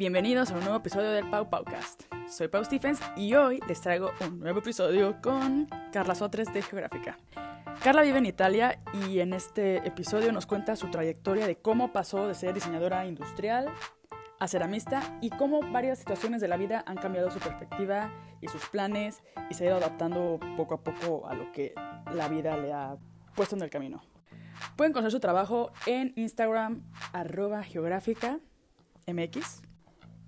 bienvenidos a un nuevo episodio del Pau Paucast. Soy Pau Stephens y hoy les traigo un nuevo episodio con Carla Sotres de Geográfica. Carla vive en Italia y en este episodio nos cuenta su trayectoria de cómo pasó de ser diseñadora industrial a ceramista y cómo varias situaciones de la vida han cambiado su perspectiva y sus planes y se ha ido adaptando poco a poco a lo que la vida le ha puesto en el camino. Pueden conocer su trabajo en Instagram arroba.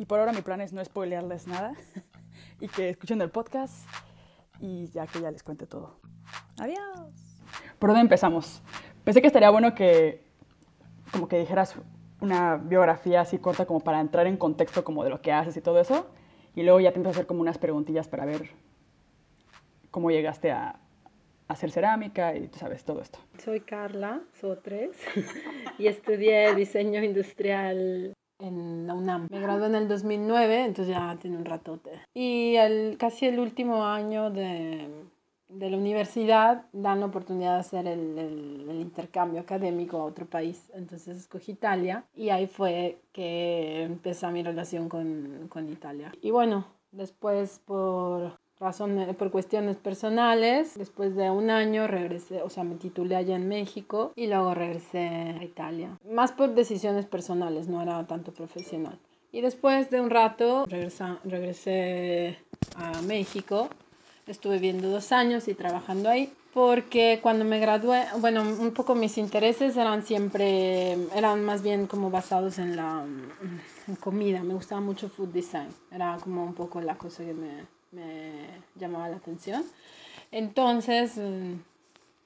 Y por ahora mi plan es no spoilearles nada y que escuchen el podcast y ya que ya les cuente todo. Adiós. ¿Por dónde empezamos? Pensé que estaría bueno que como que dijeras una biografía así corta como para entrar en contexto como de lo que haces y todo eso. Y luego ya te empiezo a hacer como unas preguntillas para ver cómo llegaste a, hacer cerámica y tú sabes todo esto. Soy Carla Sotres y estudié diseño industrial en la UNAM. Me gradué en el 2009, entonces ya tiene un ratote. Y el, casi el último año de, de la universidad dan la oportunidad de hacer el, el, el, intercambio académico a otro país. Entonces escogí Italia y ahí fue que empezó mi relación con, con Italia. Y bueno, después por razones, por cuestiones personales. Después de un año regresé, o sea, me titulé allá en México y luego regresé a Italia. Más por decisiones personales, no era tanto profesional. Y después de un rato regresa, regresé a México. Estuve viendo dos años y trabajando ahí porque cuando me gradué, bueno, un poco mis intereses eran siempre, eran más bien como basados en la en comida. Me gustaba mucho food design. Era como un poco la cosa que me, me llamaba la atención. Entonces, mm,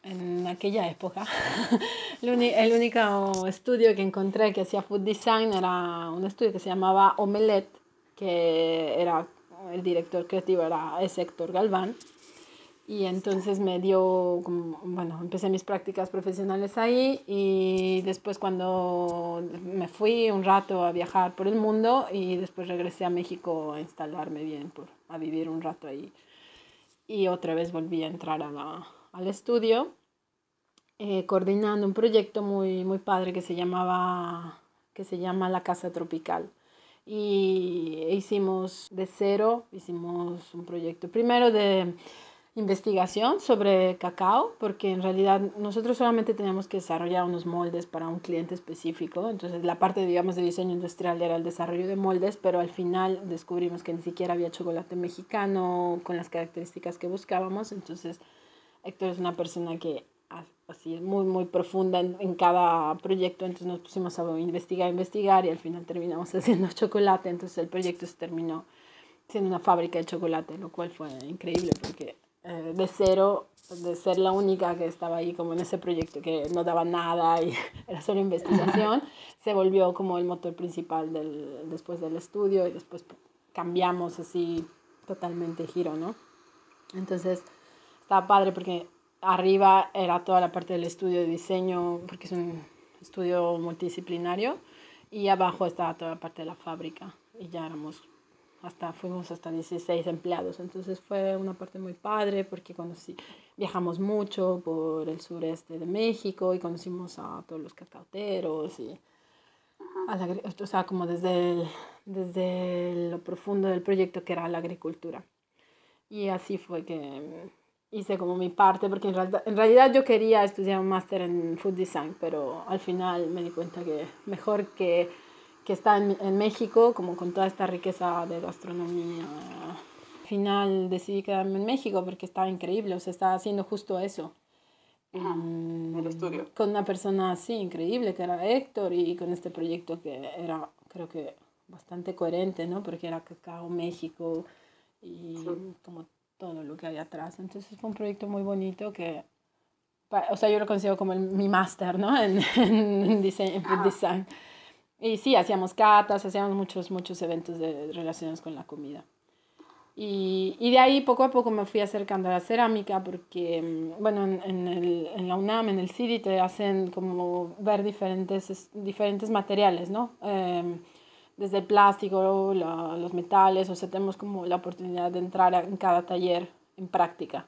en aquella época, el único estudio que encontré que hacía food design era un estudio que se llamaba Omelette, que era el director creativo era es Héctor Galván. Y entonces me dio, como, bueno, empecé mis prácticas profesionales ahí y después cuando me fui un rato a viajar por el mundo y después regresé a México a instalarme bien, por, a vivir un rato ahí. Y otra vez volví a entrar a la, al estudio eh, coordinando un proyecto muy, muy padre que se, llamaba, que se llama La Casa Tropical y hicimos de cero, hicimos un proyecto primero de investigación sobre cacao, porque en realidad nosotros solamente teníamos que desarrollar unos moldes para un cliente específico. Entonces la parte, digamos, de diseño industrial era el desarrollo de moldes, pero al final descubrimos que ni siquiera había chocolate mexicano con las características que buscábamos. Entonces Héctor es una persona que así es muy, muy profunda en, en cada proyecto. Entonces nos pusimos a investigar, investigar y al final terminamos haciendo chocolate. Entonces el proyecto se terminó siendo una fábrica de chocolate, lo cual fue increíble porque eh, de cero, de ser la única que estaba ahí como en ese proyecto que no daba nada y era solo investigación, se volvió como el motor principal del, después del estudio y después cambiamos así totalmente giro, ¿no? Entonces estaba padre porque arriba era toda la parte del estudio de diseño, porque es un estudio multidisciplinario, y abajo estaba toda la parte de la fábrica y ya éramos hasta fuimos hasta 16 empleados. Entonces fue una parte muy padre porque conocí, viajamos mucho por el sureste de México y conocimos a todos los cacauteros y a la, o sea, como desde, desde lo profundo del proyecto que era la agricultura. Y así fue que hice como mi parte, porque en realidad, en realidad yo quería estudiar un máster en food design, pero al final me di cuenta que mejor que que está en, en, México, como con toda esta riqueza de gastronomía. Al final decidí quedarme en México porque estaba increíble, o sea, estaba haciendo justo eso. En el estudio. Con una persona así increíble que era Héctor y con este proyecto que era, creo que, bastante coherente, ¿no? Porque era Cacao México y sí. como todo lo que hay atrás. Entonces fue un proyecto muy bonito que, o sea, yo lo considero como el, mi máster, ¿no? En, en, diseño, en food design. Y sí, hacíamos catas, hacíamos muchos, muchos eventos de, relacionados con la comida. Y, y, de ahí poco a poco me fui acercando a la cerámica porque, mm, bueno, en, en, el, en la UNAM, en el CIDI, te hacen como ver diferentes, diferentes materiales, ¿no? Eh, desde el plástico, la, los metales, o sea, tenemos como la oportunidad de entrar en cada taller en práctica.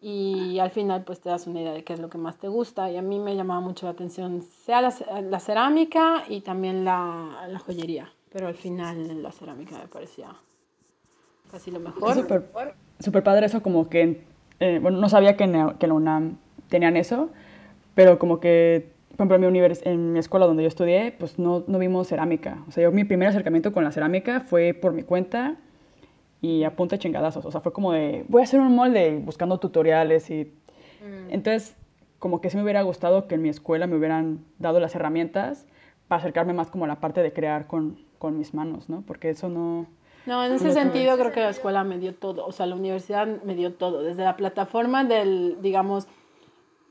Y al final pues te das una idea de qué es lo que más te gusta y a mí me llamaba mucho la atención sea la, la cerámica y también la, la, joyería, pero al final la cerámica me parecía casi lo mejor. Súper super padre eso como que, eh, bueno, no sabía que en, que en la UNAM tenían eso, pero como que, por ejemplo, en mi, univers en mi escuela donde yo estudié, pues no, no vimos cerámica. O sea, yo mi primer acercamiento con la cerámica fue por mi cuenta y a punta de chingadazos. O sea, fue como de, voy a hacer un molde buscando tutoriales y... Mm. Entonces, como que sí me hubiera gustado que en mi escuela me hubieran dado las herramientas para acercarme más como a la parte de crear con, con mis manos, ¿no? Porque eso no... No, en ese sentido creo que la escuela me dio todo, o sea, la universidad me dio todo, desde la plataforma del, digamos,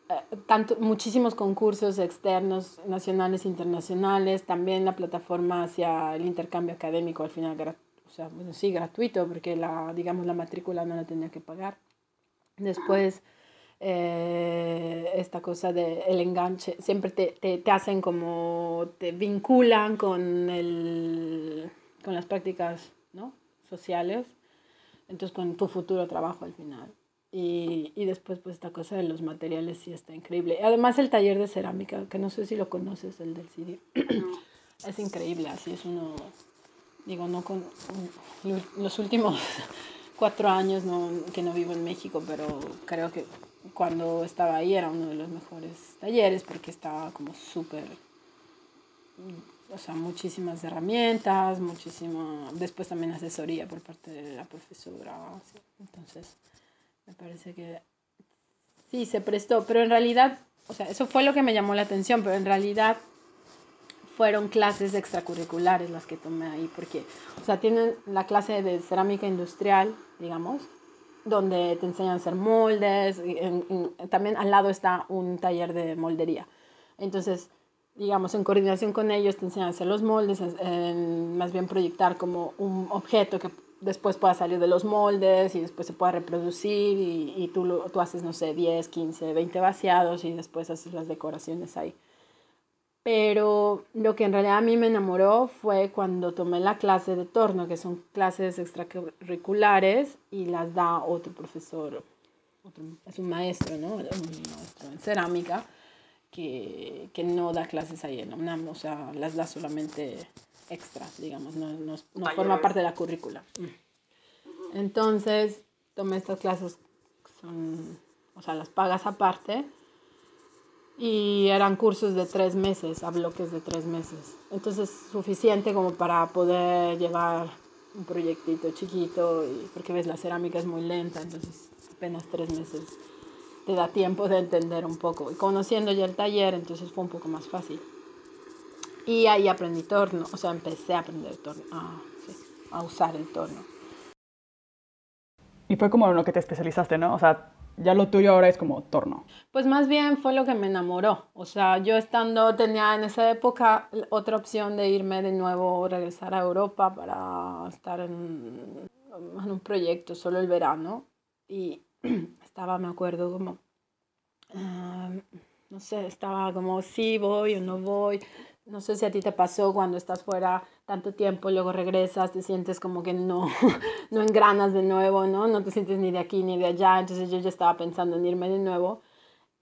eh, tanto, muchísimos concursos externos, nacionales, internacionales, también la plataforma hacia el intercambio académico, al final o sea, bueno, sí, gratuito, porque la, digamos, la matrícula no la tenía que pagar. Después, eh, esta cosa del el enganche, siempre te, te, te, hacen como, te vinculan con, el, con las prácticas ¿no? sociales, entonces con tu futuro trabajo al final. Y, y, después, pues, esta cosa de los materiales sí está increíble. Además, el taller de cerámica, que no sé si lo conoces, el del CD, es increíble, así es uno digo, no con los últimos cuatro años no, que no vivo en México, pero creo que cuando estaba ahí era uno de los mejores talleres porque estaba como súper, o sea, muchísimas herramientas, muchísima, después también asesoría por parte de la profesora, entonces me parece que sí, se prestó, pero en realidad, o sea, eso fue lo que me llamó la atención, pero en realidad fueron clases extracurriculares las que tomé ahí, porque, o sea, tienen la clase de cerámica industrial, digamos, donde te enseñan a hacer moldes, también al lado está un taller de moldería. Entonces, digamos, en coordinación con ellos te enseñan a hacer los moldes, más bien proyectar como un objeto que después pueda salir de los moldes y después se pueda reproducir y, y tú, tú haces, no sé, 10, 15, 20 vaciados y después haces las decoraciones ahí. Pero lo que en realidad a mí me enamoró fue cuando tomé la clase de torno, que son clases extracurriculares y las da otro profesor, es un maestro, ¿no? Un maestro en cerámica que, que no da clases ahí en la UNAM, o sea, las da solamente extras, digamos, no, no, no forma parte de la currícula. Entonces, tomé estas clases, son, o sea, las pagas aparte y eran cursos de tres meses, a bloques de tres meses. Entonces, suficiente como para poder llevar un proyectito chiquito, y, porque ves, la cerámica es muy lenta, entonces apenas tres meses te da tiempo de entender un poco. Y conociendo ya el taller, entonces fue un poco más fácil. Y ahí aprendí torno, o sea, empecé a aprender torno, a, a usar el torno. Y fue como en lo que te especializaste, ¿no? O sea, ya lo tuyo ahora es como torno. Pues más bien fue lo que me enamoró. O sea, yo estando, tenía en esa época otra opción de irme de nuevo, regresar a Europa para estar en, en un proyecto solo el verano. Y estaba, me acuerdo, como, ah, no sé, estaba como, sí, voy o no voy. No sé si a ti te pasó cuando estás fuera tanto tiempo, luego regresas, te sientes como que no, no engranas de nuevo, ¿no? No te sientes ni de aquí ni de allá. Entonces yo ya estaba pensando en irme de nuevo.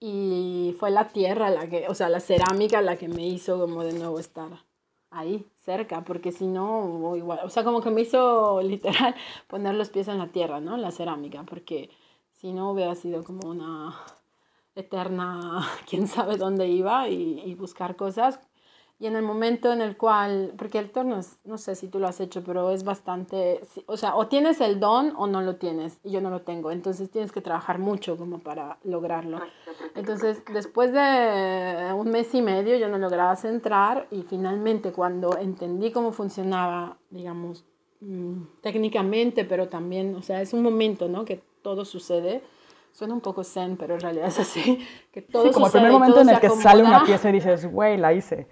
Y fue la tierra, la que, o sea, la cerámica la que me hizo como de nuevo estar ahí, cerca, porque si no, igual, o sea, como que me hizo literal poner los pies en la tierra, ¿no? La cerámica, porque si no hubiera sido como una eterna, quién sabe dónde iba y, y buscar cosas y en el momento en el cual, porque el torno es, no sé si tú lo has hecho, pero es bastante, o sea, o tienes el don o no lo tienes, y yo no lo tengo, entonces tienes que trabajar mucho como para lograrlo. Entonces, después de un mes y medio yo no lograba centrar y finalmente cuando entendí cómo funcionaba, digamos, mm, técnicamente, pero también, o sea, es un momento, ¿no? Que todo sucede Suena un poco zen, pero en realidad es así. Que todo sí, como el primer momento en el que sale una pieza y dices, güey, la hice.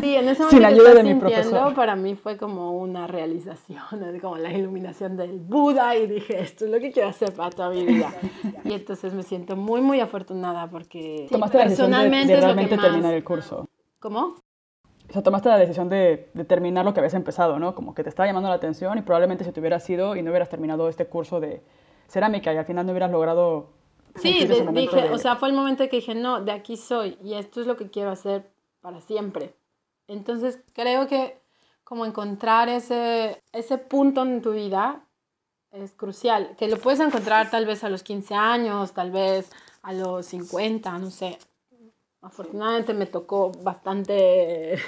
Sí, en ese momento Sin ayuda de mi profesor. para mí fue como una realización, como la iluminación del Buda y dije, esto es lo que quiero hacer para toda mi vida. y entonces me siento muy, muy afortunada porque tomaste la decisión de, de realmente terminar el curso. ¿Cómo? O sea, tomaste la decisión de, de, terminar lo que habías empezado, ¿no? Como que te estaba llamando la atención y probablemente si te hubieras ido y no hubieras terminado este curso de cerámica y al final no hubieras logrado Sí, dije, o sea, fue el momento que dije, no, de aquí soy y esto es lo que quiero hacer para siempre. Entonces creo que como encontrar ese, ese punto en tu vida es crucial, que lo puedes encontrar tal vez a los 15 años, tal vez a los 50, no sé. Afortunadamente me tocó bastante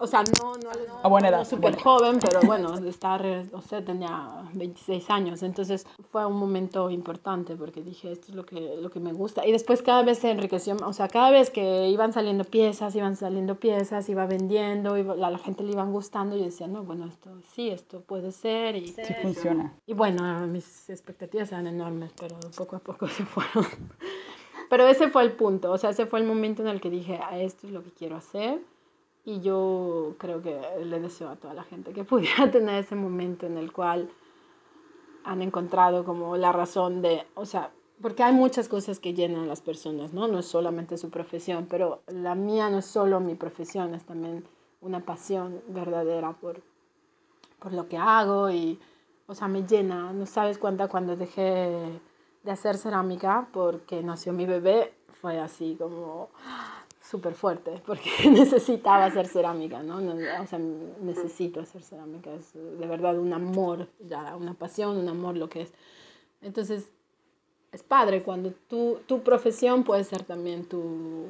o sea, no, no, no, a buena edad, súper joven, pero bueno, estar, o sea, tenía 26 años, entonces fue un momento importante porque dije, esto es lo que, lo que me gusta. Y después cada vez se enriqueció, o sea, cada vez que iban saliendo piezas, iban saliendo piezas, iba vendiendo, y la, la gente le iban gustando, y decía, no, bueno, esto sí, esto puede ser. Y, sí funciona. Y bueno, mis expectativas eran enormes, pero poco a poco se fueron. Pero ese fue el punto, o sea, ese fue el momento en el que dije, a esto es lo que quiero hacer y yo creo que le deseo a toda la gente que pudiera tener ese momento en el cual han encontrado como la razón de, o sea, porque hay muchas cosas que llenan a las personas, ¿no? No es solamente su profesión, pero la mía no es solo mi profesión, es también una pasión verdadera por, por lo que hago y, o sea, me llena. No sabes cuánta cuando dejé de hacer cerámica porque nació mi bebé, fue así como súper fuerte porque necesitaba hacer cerámica, ¿no? O sea, necesito hacer cerámica, es de verdad un amor, ya, una pasión, un amor lo que es. Entonces, es padre cuando tu, tu profesión puede ser también tu,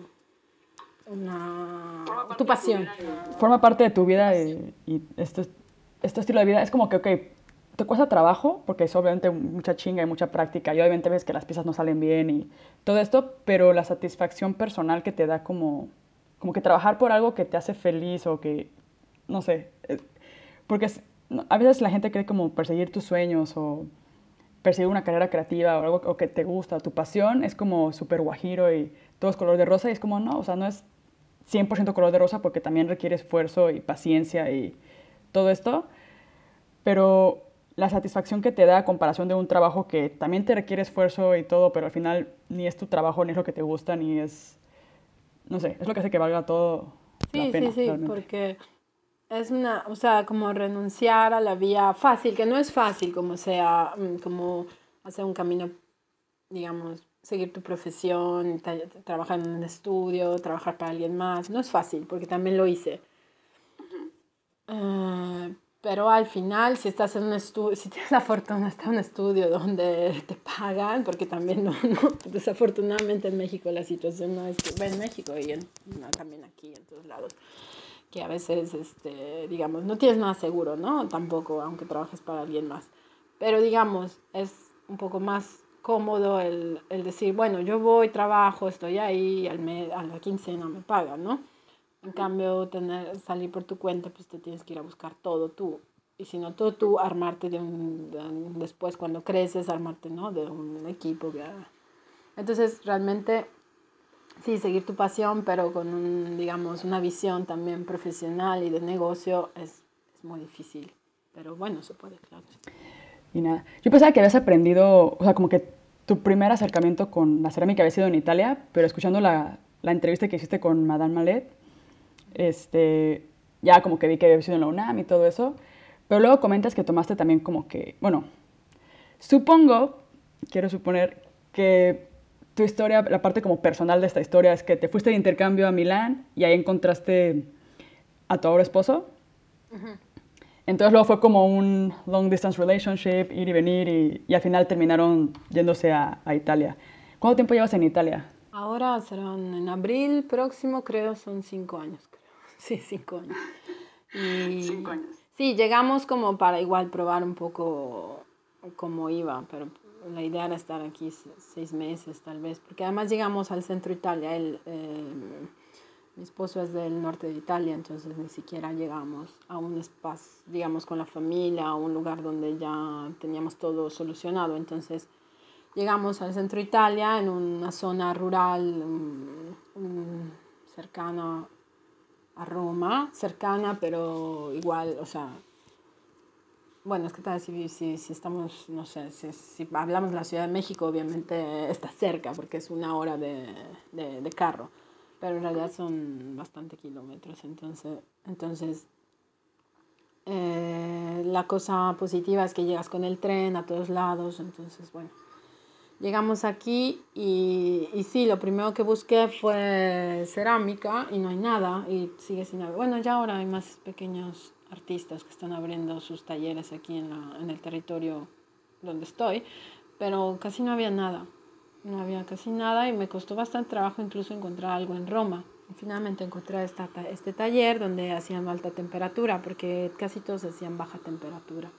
una, tu pasión. Forma parte de tu vida y, y este, este estilo de vida es como que, ok, te cuesta trabajo, porque es obviamente mucha chinga y mucha práctica, y obviamente ves que las piezas no salen bien y todo esto, pero la satisfacción personal que te da como, como que trabajar por algo que te hace feliz o que, no sé, eh, porque a veces la gente cree como perseguir tus sueños o perseguir una carrera creativa o algo o que te gusta, tu pasión es como súper guajiro y todo es color de rosa y es como, no, o sea, no es 100% color de rosa porque también requiere esfuerzo y paciencia y todo esto, pero la satisfacción que te da a comparación de un trabajo que también te requiere esfuerzo y todo, pero al final ni es tu trabajo, ni es lo que te gusta, ni es, no sé, es lo que hace que valga todo. Sí, la pena, sí, sí, porque es una, o sea, como renunciar a la vía fácil, que no es fácil como sea, mm, como hacer un camino, digamos, seguir tu profesión, trabajar en un estudio, trabajar para alguien más, no es fácil, porque también lo hice. Uh, pero al final, si estás en un estudio, si tienes la fortuna de estar en un estudio donde te pagan, porque también no, desafortunadamente en México la situación no es que, en México y también aquí, en todos lados, que a veces, este, digamos, no tienes nada seguro, ¿no? Tampoco, aunque trabajes para alguien más. Pero digamos, es un poco más cómodo el, el decir, bueno, yo voy, trabajo, estoy ahí, al mes, a la quincena me pagan, ¿no? En cambio, tener, salir por tu cuenta, pues te tienes que ir a buscar todo tú. Y si no, todo tú, armarte de un, después cuando creces, armarte, ¿no? De un equipo. Entonces, realmente, sí, seguir tu pasión, pero con, un, digamos, una visión también profesional y de negocio es, es muy difícil. Pero bueno, se puede, claro. Y nada, yo pensaba que habías aprendido, o sea, como que tu primer acercamiento con la cerámica había sido en Italia, pero escuchando la, la entrevista que hiciste con Madame Malet, este, ya como que vi que había sido en la UNAM y todo eso, pero luego comentas que tomaste también como que, bueno, supongo, quiero suponer que tu historia, la parte como personal de esta historia es que te fuiste de intercambio a Milán y ahí encontraste a tu ahora esposo. Entonces luego fue como un long distance relationship, ir y venir y, y al final terminaron yéndose a, a Italia. ¿Cuánto tiempo llevas en Italia? Ahora serán en abril próximo, creo, son cinco años. Sí, cinco años. Y, cinco años. Sí, llegamos como para igual probar un poco cómo iba, pero la idea era estar aquí seis meses tal vez, porque además llegamos al centro de Italia, él, eh, mi esposo es del norte de Italia, entonces ni siquiera llegamos a un espacio, digamos, con la familia, a un lugar donde ya teníamos todo solucionado, entonces llegamos al centro de Italia en una zona rural um, cercana a Roma, cercana, pero igual, o sea, bueno, es que tal si, si, si estamos, no sé, si, si, hablamos de la Ciudad de México, obviamente está cerca, porque es una hora de, de, de carro, pero en realidad son bastante kilómetros, entonces, entonces eh, la cosa positiva es que llegas con el tren a todos lados, entonces, bueno. Llegamos aquí y, y, sí, lo primero que busqué fue cerámica y no hay nada y sigue sin haber. Bueno, ya ahora hay más pequeños artistas que están abriendo sus talleres aquí en, la, en el territorio donde estoy, pero casi no había nada. No había casi nada y me costó bastante trabajo incluso encontrar algo en Roma. Finalmente encontré esta, este taller donde hacían alta temperatura porque casi todos hacían baja temperatura.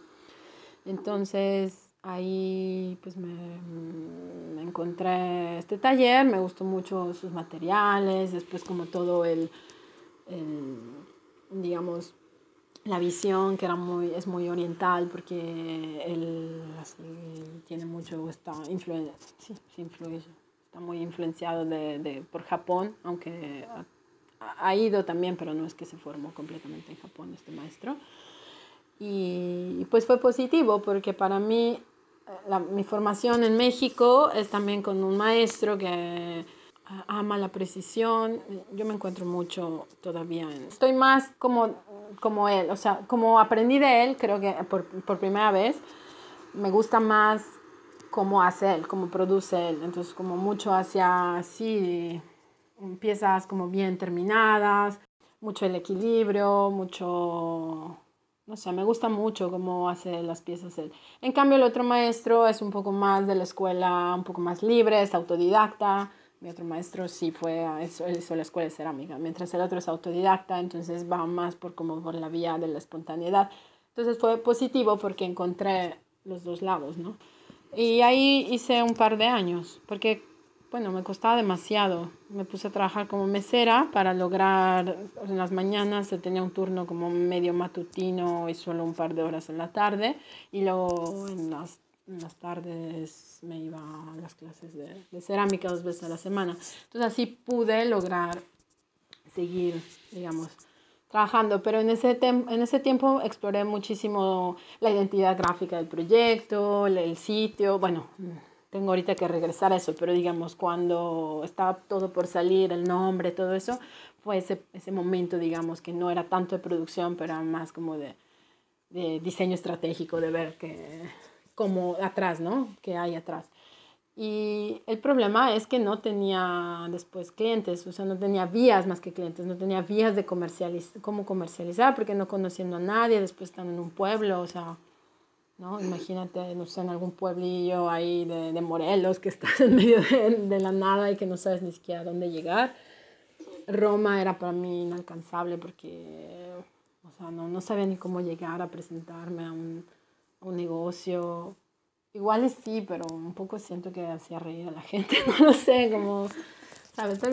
Entonces ahí pues me, encontré este taller, me gustó mucho sus materiales, después como todo el, el, digamos, la visión que era muy, es muy oriental porque él tiene mucho, está, influen sí, sí influye, está muy influenciado de, de, por Japón, aunque ha, ha ido también, pero no es que se formó completamente en Japón este maestro. Y pues fue positivo porque para mí la, mi formación en México es también con un maestro que ama la precisión. Yo me encuentro mucho todavía en... Estoy más como, como él, o sea, como aprendí de él, creo que por, por primera vez, me gusta más cómo hace él, cómo produce él. Entonces, como mucho hacia así, piezas como bien terminadas, mucho el equilibrio, mucho no sé, me gusta mucho cómo hace las piezas él. En cambio, el otro maestro es un poco más de la escuela, un poco más libre, es autodidacta. Mi otro maestro sí fue, eso, él hizo la escuela de cerámica, mientras el otro es autodidacta, entonces va más por como por la vía de la espontaneidad. Entonces fue positivo porque encontré los dos lados, ¿no? Y ahí hice un par de años, porque bueno, me costaba demasiado. Me puse a trabajar como mesera para lograr, en las mañanas tenía un turno como medio matutino y solo un par de horas en la tarde, y luego en las, las tardes me iba a las clases de, de, cerámica dos veces a la semana. Entonces así pude lograr seguir, digamos, trabajando, pero en ese, en ese tiempo exploré muchísimo la identidad gráfica del proyecto, el sitio, bueno tengo ahorita que regresar a eso, pero digamos, cuando estaba todo por salir, el nombre, todo eso, fue ese, ese momento, digamos, que no era tanto de producción, pero más como de, de diseño estratégico, de ver que, como atrás, ¿no? ¿Qué hay atrás? Y el problema es que no tenía después clientes, o sea, no tenía vías más que clientes, no tenía vías de comercializ cómo comercializar, porque no conociendo a nadie, después estando en un pueblo, o sea, ¿no? Imagínate, no sé, en algún pueblillo ahí de, de Morelos que estás en medio de, la nada y que no sabes ni siquiera dónde llegar. Roma era para mí inalcanzable porque, o sea, no, no sabía ni cómo llegar a presentarme a un, un negocio. Igual sí, pero un poco siento que hacía reír a la gente, no lo sé, como,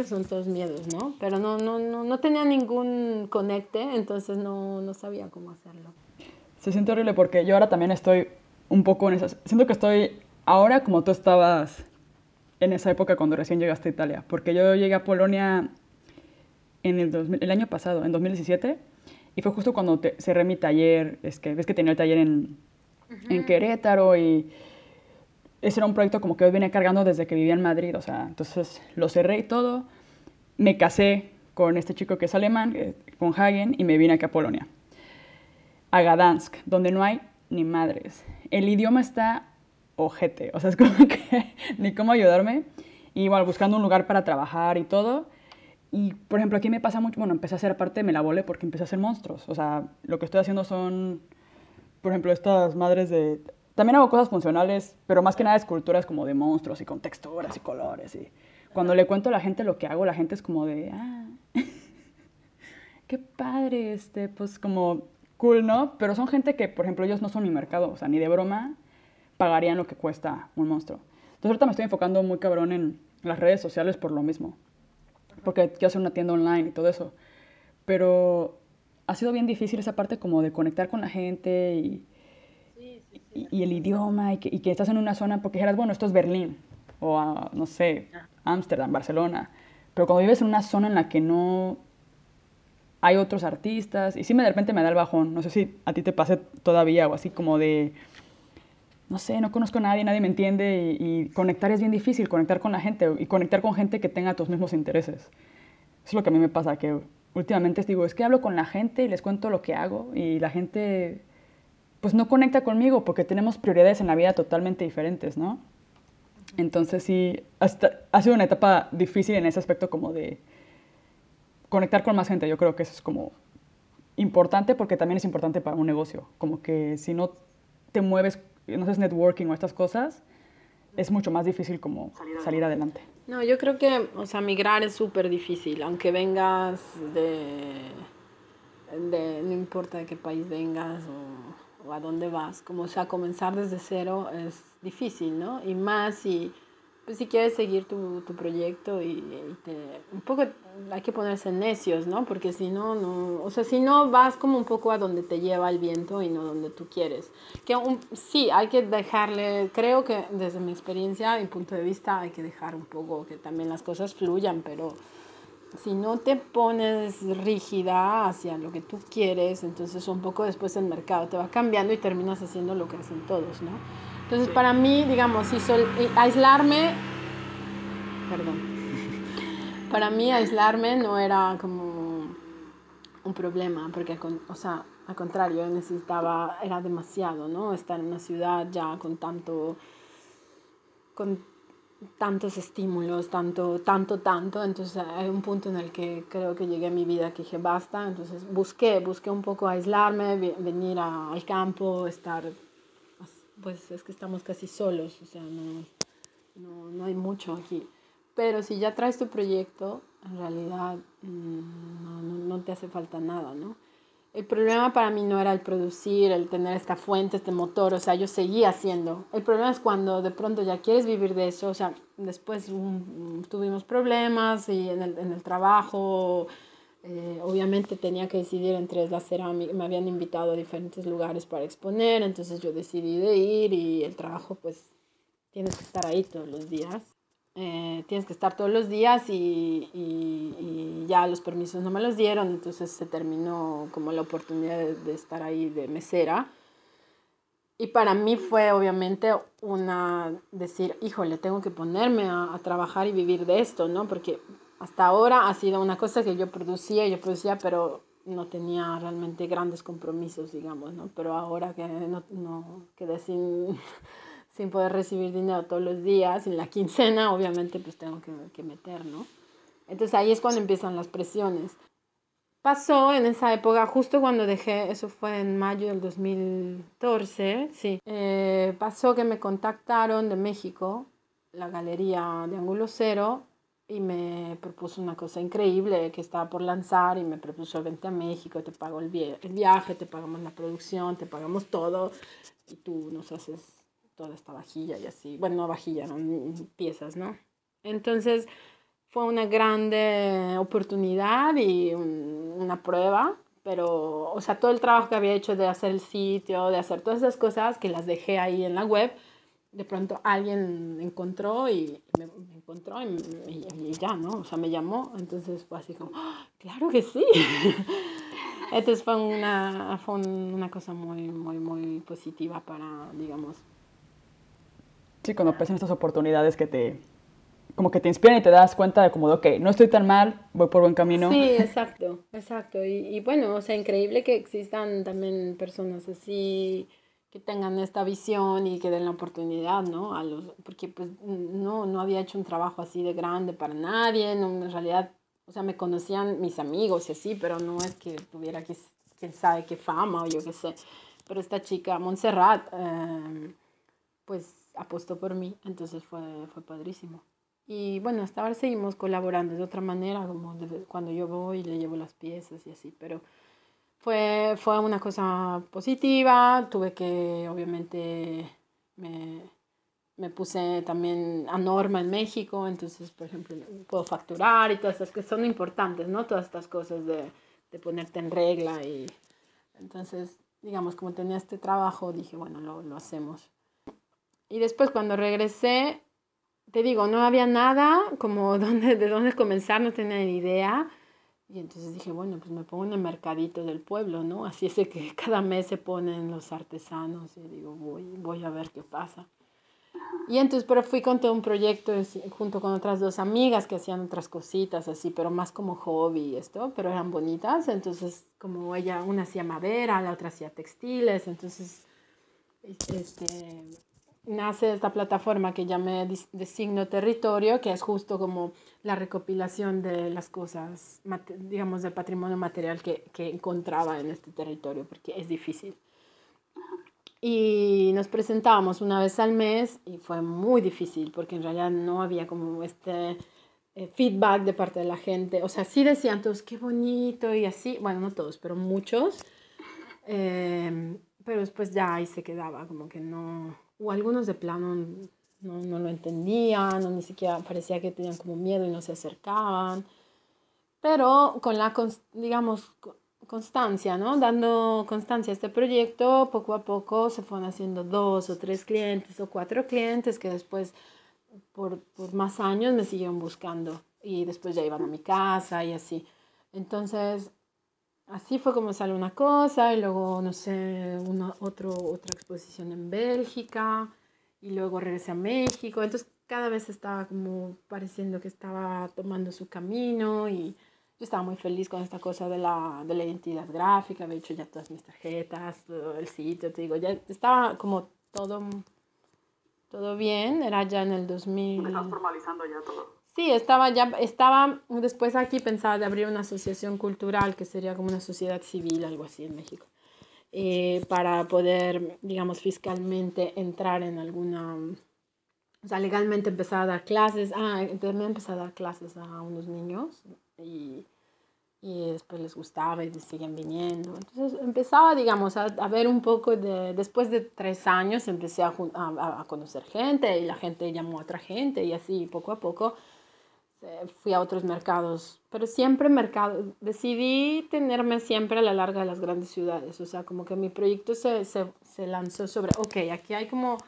son todos miedos, ¿no? Pero no, no, no, no tenía ningún conecte, entonces no, no sabía cómo hacerlo se siente horrible porque yo ahora también estoy un poco en esas... Siento que estoy ahora como tú estabas en esa época cuando recién llegaste a Italia, porque yo llegué a Polonia en el, 2000, el año pasado, en 2017, y fue justo cuando te, cerré mi taller, es que ves que tenía el taller en, uh -huh. en Querétaro y ese era un proyecto como que hoy venía cargando desde que vivía en Madrid, o sea, entonces lo cerré y todo, me casé con este chico que es alemán, con Hagen, y me vine aquí a Polonia a Gdansk, donde no hay ni madres. El idioma está ojete, o sea, es como que ni cómo ayudarme. Y igual buscando un lugar para trabajar y todo. Y, por ejemplo, aquí me pasa mucho, bueno, empecé a hacer aparte, me la volé porque empecé a hacer monstruos. O sea, lo que estoy haciendo son, por ejemplo, estas madres de... También hago cosas funcionales, pero más que nada esculturas como de monstruos y con texturas y colores. Y cuando le cuento a la gente lo que hago, la gente es como de, ah, qué padre, este, pues como cool, ¿no? Pero son gente que, por ejemplo, ellos no son mi mercado, o sea, ni de broma pagarían lo que cuesta un monstruo. Entonces ahorita me estoy enfocando muy cabrón en las redes sociales por lo mismo, porque quiero hacer una tienda online y todo eso. Pero ha sido bien difícil esa parte como de conectar con la gente y, sí, sí, sí. y, y el idioma y que, y que, estás en una zona, porque dijeras, bueno, esto es Berlín o, no sé, Ámsterdam, Barcelona. Pero cuando vives en una zona en la que no hay otros artistas, y sí me de repente me da el bajón, no sé si a ti te pase todavía o así como de, no sé, no conozco a nadie, nadie me entiende y, y, conectar es bien difícil, conectar con la gente y conectar con gente que tenga tus mismos intereses. Eso es lo que a mí me pasa, que últimamente digo, es que hablo con la gente y les cuento lo que hago y la gente pues no conecta conmigo porque tenemos prioridades en la vida totalmente diferentes, ¿no? Entonces sí, hasta, ha sido una etapa difícil en ese aspecto como de conectar con más gente. Yo creo que eso es como importante porque también es importante para un negocio. Como que si no te mueves, no haces networking o estas cosas, es mucho más difícil como salir adelante. No, yo creo que, o sea, migrar es súper difícil, aunque vengas de, de, no importa de qué país vengas o, o, a dónde vas, como o sea, comenzar desde cero es difícil, ¿no? Y más si pues si quieres seguir tu, tu proyecto y, te, un poco hay que ponerse necios, ¿no? Porque si no, no, o sea, si no vas como un poco a donde te lleva el viento y no donde tú quieres. Que un, sí, hay que dejarle, creo que desde mi experiencia y punto de vista hay que dejar un poco que también las cosas fluyan, pero si no te pones rígida hacia lo que tú quieres, entonces un poco después el mercado te va cambiando y terminas haciendo lo que hacen todos, ¿no? Entonces, para mí, digamos, si sol, aislarme, perdón, para mí aislarme no era como un problema, porque, o sea, al contrario, necesitaba, era demasiado, ¿no? Estar en una ciudad ya con tanto, con tantos estímulos, tanto, tanto, tanto. Entonces hay un punto en el que creo que llegué a mi vida que dije basta. Entonces busqué, busqué un poco aislarme, venir al campo, estar pues es que estamos casi solos, o sea, no, no, no hay mucho aquí. Pero si ya traes tu proyecto, en realidad mm, no, no, no, te hace falta nada, ¿no? El problema para mí no era el producir, el tener esta fuente, este motor, o sea, yo seguía haciendo. El problema es cuando de pronto ya quieres vivir de eso, o sea, después um, tuvimos problemas y en el, en el trabajo, eh, obviamente tenía que decidir entre la cerámica, me habían invitado a diferentes lugares para exponer, entonces yo decidí de ir y el trabajo pues tienes que estar ahí todos los días. Eh, tienes que estar todos los días y, y, ya los permisos no me los dieron, entonces se terminó como la oportunidad de, de estar ahí de mesera. Y para mí fue obviamente una decir, híjole, tengo que ponerme a, a trabajar y vivir de esto, ¿no? Porque hasta ahora ha sido una cosa que yo producía, yo producía, pero no tenía realmente grandes compromisos, digamos, ¿no? Pero ahora que no, no quedé sin, sin poder recibir dinero todos los días, en la quincena, obviamente pues tengo que, que meter, ¿no? Entonces ahí es cuando empiezan las presiones. Pasó en esa época, justo cuando dejé, eso fue en mayo del 2014, sí, eh, pasó que me contactaron de México, la galería de Ángulo Cero, y me propuso una cosa increíble que estaba por lanzar y me propuso vente a México, te pago el, el viaje, te pagamos la producción, te pagamos todo y tú nos haces toda esta vajilla y así, bueno, no vajilla, no, piezas, ¿no? Entonces fue una grande oportunidad y un, una prueba, pero, o sea, todo el trabajo que había hecho de hacer el sitio, de hacer todas esas cosas que las dejé ahí en la web, de pronto alguien encontró y me, me encontró y, y, y, ya, ¿no? O sea, me llamó, entonces fue así como, ¡Oh, claro que sí. entonces fue una, fue una cosa muy, muy, muy positiva para, digamos. Sí, cuando aparecen estas oportunidades que te, como que te inspiran y te das cuenta de como de, ok, no estoy tan mal, voy por buen camino. Sí, exacto, exacto. Y, y bueno, o sea, increíble que existan también personas así que tengan esta visión y que den la oportunidad, ¿no? A los, porque pues no, no había hecho un trabajo así de grande para nadie, no, en realidad, o sea, me conocían mis amigos y así, pero no es que tuviera que, quién sabe qué fama o yo qué sé. Pero esta chica, Montserrat, eh, pues apostó por mí, entonces fue, fue padrísimo. Y bueno, hasta ahora seguimos colaborando de otra manera, como de, cuando yo voy y le llevo las piezas y así, pero fue, fue una cosa positiva, tuve que, obviamente, me, me puse también a norma en México, entonces, por ejemplo, puedo facturar y todas estas que son importantes, ¿no? Todas estas cosas de, de ponerte en regla y entonces, digamos, como tenía este trabajo, dije, bueno, lo, lo hacemos. Y después cuando regresé, te digo, no había nada, como dónde, de dónde comenzar, no tenía ni idea. Y entonces dije, bueno, pues me pongo en el mercadito del pueblo, ¿no? Así es que cada mes se ponen los artesanos y digo, voy, voy a ver qué pasa. Y entonces, pero fui con todo un proyecto junto con otras dos amigas que hacían otras cositas así, pero más como hobby y esto, pero eran bonitas. Entonces, como ella, una hacía madera, la otra hacía textiles, entonces, este, nace esta plataforma que llamé Designo Territorio, que es justo como la recopilación de las cosas, digamos, del patrimonio material que, que encontraba en este territorio, porque es difícil. Y nos presentábamos una vez al mes y fue muy difícil porque en realidad no había como este eh, feedback de parte de la gente. O sea, sí decían todos, qué bonito y así, bueno, no todos, pero muchos. Eh, pero después ya ahí se quedaba, como que no, o algunos de plano no, no lo entendían, o ni siquiera parecía que tenían como miedo y no se acercaban. Pero con la, digamos, constancia, ¿no? Dando constancia a este proyecto, poco a poco se fueron haciendo dos o tres clientes o cuatro clientes que después por, por más años me siguieron buscando y después ya iban a mi casa y así. Entonces, así fue como sale una cosa y luego, no sé, una, otro, otra exposición en Bélgica y luego regresé a México. Entonces, cada vez estaba como pareciendo que estaba tomando su camino y yo estaba muy feliz con esta cosa de la, de la identidad gráfica, había hecho ya todas mis tarjetas, todo el sitio, te digo, ya estaba como todo, todo bien, era ya en el 2000. Estás formalizando ya todo. Sí, estaba ya, estaba después aquí pensaba de abrir una asociación cultural que sería como una sociedad civil, algo así en México, eh, para poder, digamos, fiscalmente entrar en alguna, o sea, legalmente empezar a dar clases, ah, también empezar a dar clases a unos niños y, y después les gustaba y siguen viniendo. Entonces empezaba, digamos, a, a, ver un poco de, después de tres años empecé a, a, a, conocer gente y la gente llamó a otra gente y así poco a poco fui a otros mercados, pero siempre mercado, decidí tenerme siempre a la larga de las grandes ciudades, o sea, como que mi proyecto se, se, se lanzó sobre, ok, aquí hay como,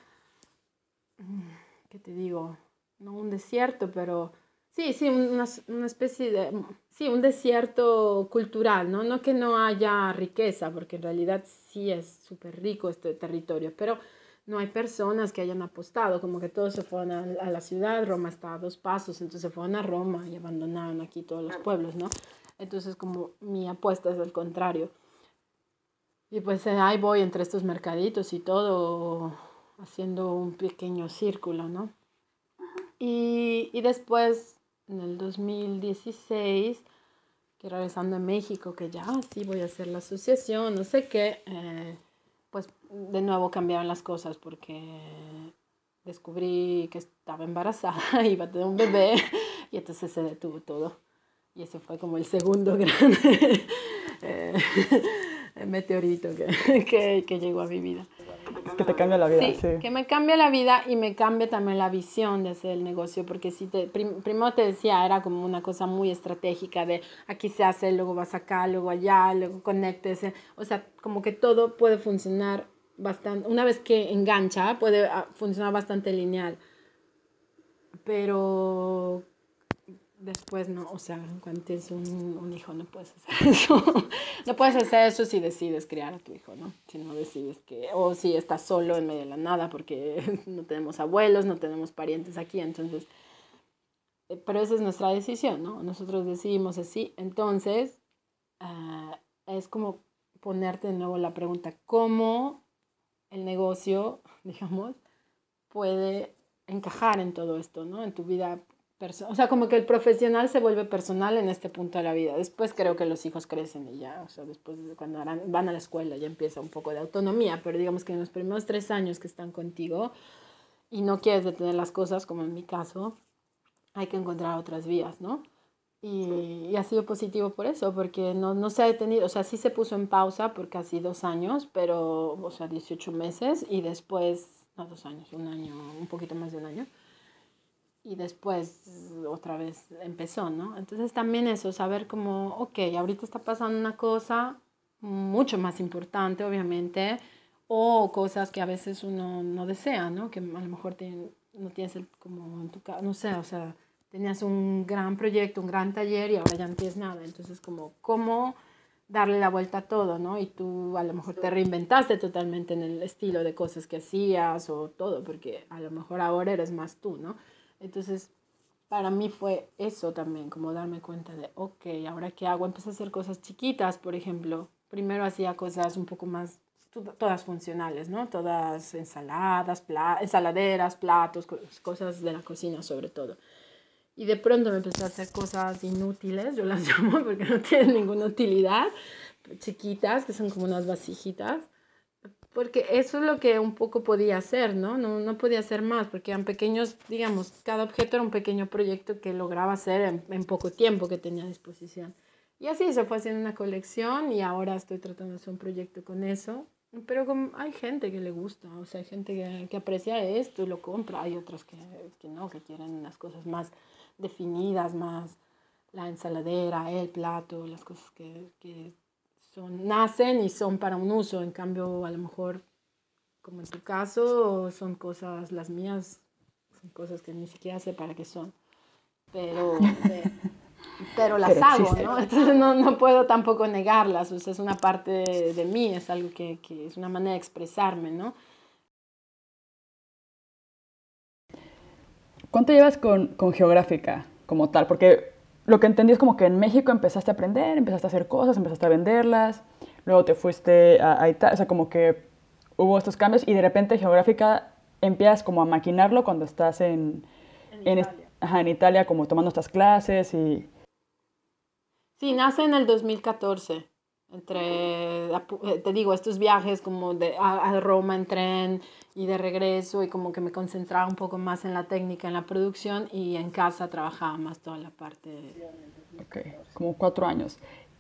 ¿qué te digo? No un desierto, pero Sí, sí, una, una, especie de, sí, un desierto cultural, ¿no? No que no haya riqueza, porque en realidad sí es súper rico este territorio, pero no hay personas que hayan apostado, como que todos se fueron a, a, la ciudad, Roma está a dos pasos, entonces se fueron a Roma y abandonaron aquí todos los pueblos, ¿no? Entonces como mi apuesta es el contrario. Y pues eh, ahí voy entre estos mercaditos y todo, haciendo un pequeño círculo, ¿no? Y, y después en el 2016, que regresando a México, que ya sí voy a hacer la asociación, no sé qué, eh, pues de nuevo cambiaron las cosas porque descubrí que estaba embarazada, iba a tener un bebé y entonces se detuvo todo. Y ese fue como el segundo gran eh, meteorito que, que, que llegó a mi vida que te cambia la vida. Sí, que me cambia la vida y me cambia también la visión de hacer el negocio, porque si te, primero te decía, era como una cosa muy estratégica de aquí se hace, luego vas acá, luego allá, luego conectes, o sea, como que todo puede funcionar bastante, una vez que engancha, puede ah, funcionar bastante lineal. Pero después no, o sea, cuando tienes un, un, hijo no puedes hacer eso. no puedes hacer eso si decides criar a tu hijo, ¿no? Si no decides que, o si estás solo en medio de la nada porque no tenemos abuelos, no tenemos parientes aquí, entonces, eh, pero esa es nuestra decisión, ¿no? Nosotros decidimos así, entonces, uh, es como ponerte de nuevo la pregunta, ¿cómo el negocio, digamos, puede encajar en todo esto, ¿no? En tu vida o sea, como que el profesional se vuelve personal en este punto de la vida. Después creo que los hijos crecen y ya, o sea, después cuando van a la escuela ya empieza un poco de autonomía, pero digamos que en los primeros tres años que están contigo y no quieres detener las cosas, como en mi caso, hay que encontrar otras vías, ¿no? Y, y, ha sido positivo por eso, porque no, no se ha detenido, o sea, sí se puso en pausa por casi dos años, pero, o sea, 18 meses y después, no dos años, un año, un poquito más de un año y después otra vez empezó, ¿no? Entonces también eso, saber como, ok, ahorita está pasando una cosa mucho más importante, obviamente, o cosas que a veces uno no desea, ¿no? Que a lo mejor no tienes como en tu casa, no sé, o sea, tenías un gran proyecto, un gran taller y ahora ya no tienes nada. Entonces, como, ¿cómo darle la vuelta a todo, ¿no? Y tú a lo mejor te reinventaste totalmente en el estilo de cosas que hacías o todo, porque a lo mejor ahora eres más tú, ¿no? Entonces, para mí fue eso también, como darme cuenta de, ok, ahora qué hago, empecé a hacer cosas chiquitas, por ejemplo. Primero hacía cosas un poco más, todas funcionales, ¿no? Todas ensaladas, ensaladeras, platos, cosas de la cocina sobre todo. Y de pronto me empecé a hacer cosas inútiles, yo las llamo porque no tienen ninguna utilidad, chiquitas, que son como unas vasijitas porque eso es lo que un poco podía hacer, ¿no? ¿no? No podía hacer más, porque eran pequeños, digamos, cada objeto era un pequeño proyecto que lograba hacer en, en, poco tiempo que tenía a disposición. Y así se fue haciendo una colección y ahora estoy tratando de hacer un proyecto con eso. Pero como hay gente que le gusta, o sea, hay gente que, que aprecia esto y lo compra, hay otros que, que no, que quieren unas cosas más definidas, más la ensaladera, el plato, las cosas que, que nacen y son para un uso, en cambio a lo mejor, como en tu caso, son cosas, las mías, son cosas que ni siquiera sé para qué son, pero, pero las hago, ¿no? Entonces no, no, puedo tampoco negarlas, o sea, es una parte de, mí, es algo que, que, es una manera de expresarme, ¿no? ¿Cuánto llevas con, con Geográfica como tal? Porque lo que entendí es como que en México empezaste a aprender, empezaste a hacer cosas, empezaste a venderlas, luego te fuiste a, Italia, o sea, como que hubo estos cambios y de repente geográfica empiezas como a maquinarlo cuando estás en, en, Italia. ajá, en Italia, como tomando estas clases y... Sí, nace en el 2014, entre, eh, te digo, estos viajes como de, a Roma en tren, y de regreso y como que me concentraba un poco más en la técnica, en la producción y en casa trabajaba más toda la parte. Ok, como cuatro años.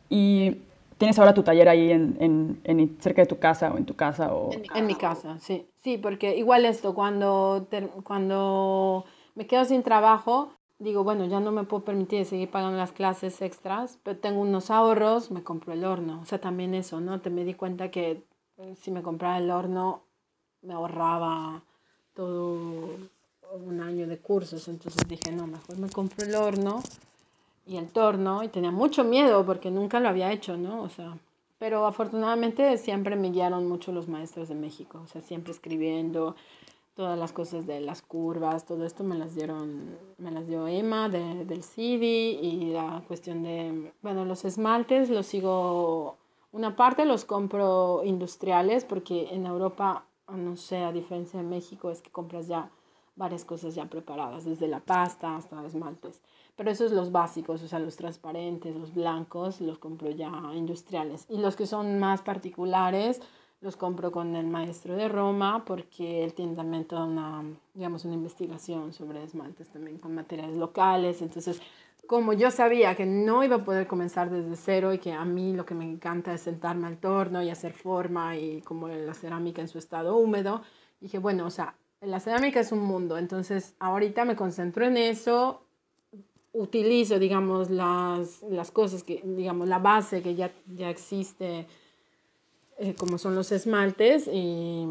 ¿Y tienes ahora tu taller ahí en, en, cerca de tu casa o en tu casa? O... En, mi casa, sí. Sí, porque igual esto, cuando, cuando me quedo sin trabajo, digo, bueno, ya no me puedo permitir seguir pagando las clases extras, pero tengo unos ahorros, me compro el horno. O sea, también eso, ¿no? Te me di cuenta que eh, si me compraba el horno me ahorraba todo un año de cursos, entonces dije, no, mejor me compro el horno y el torno y tenía mucho miedo porque nunca lo había hecho, ¿no? O sea, pero afortunadamente siempre me guiaron mucho los maestros de México, o sea, siempre escribiendo todas las cosas de las curvas, todo esto me las dieron, me las dio Emma de, del CD y la cuestión de, bueno, los esmaltes los sigo, una parte los compro industriales porque en Europa no sé, a diferencia de México, es que compras ya varias cosas ya preparadas, desde la pasta hasta esmaltes. Pero esos los básicos, o sea, los transparentes, los blancos, los compro ya industriales. Y los que son más particulares, los compro con el maestro de Roma porque él tiene también toda una, digamos, una investigación sobre esmaltes también con materiales locales. Entonces, como yo sabía que no iba a poder comenzar desde cero y que a mí lo que me encanta es sentarme al torno y hacer forma y como la cerámica en su estado húmedo, dije, bueno, o sea, la cerámica es un mundo, entonces ahorita me concentro en eso, utilizo, digamos, las, las cosas que, digamos, la base que ya, ya existe, eh, como son los esmaltes y,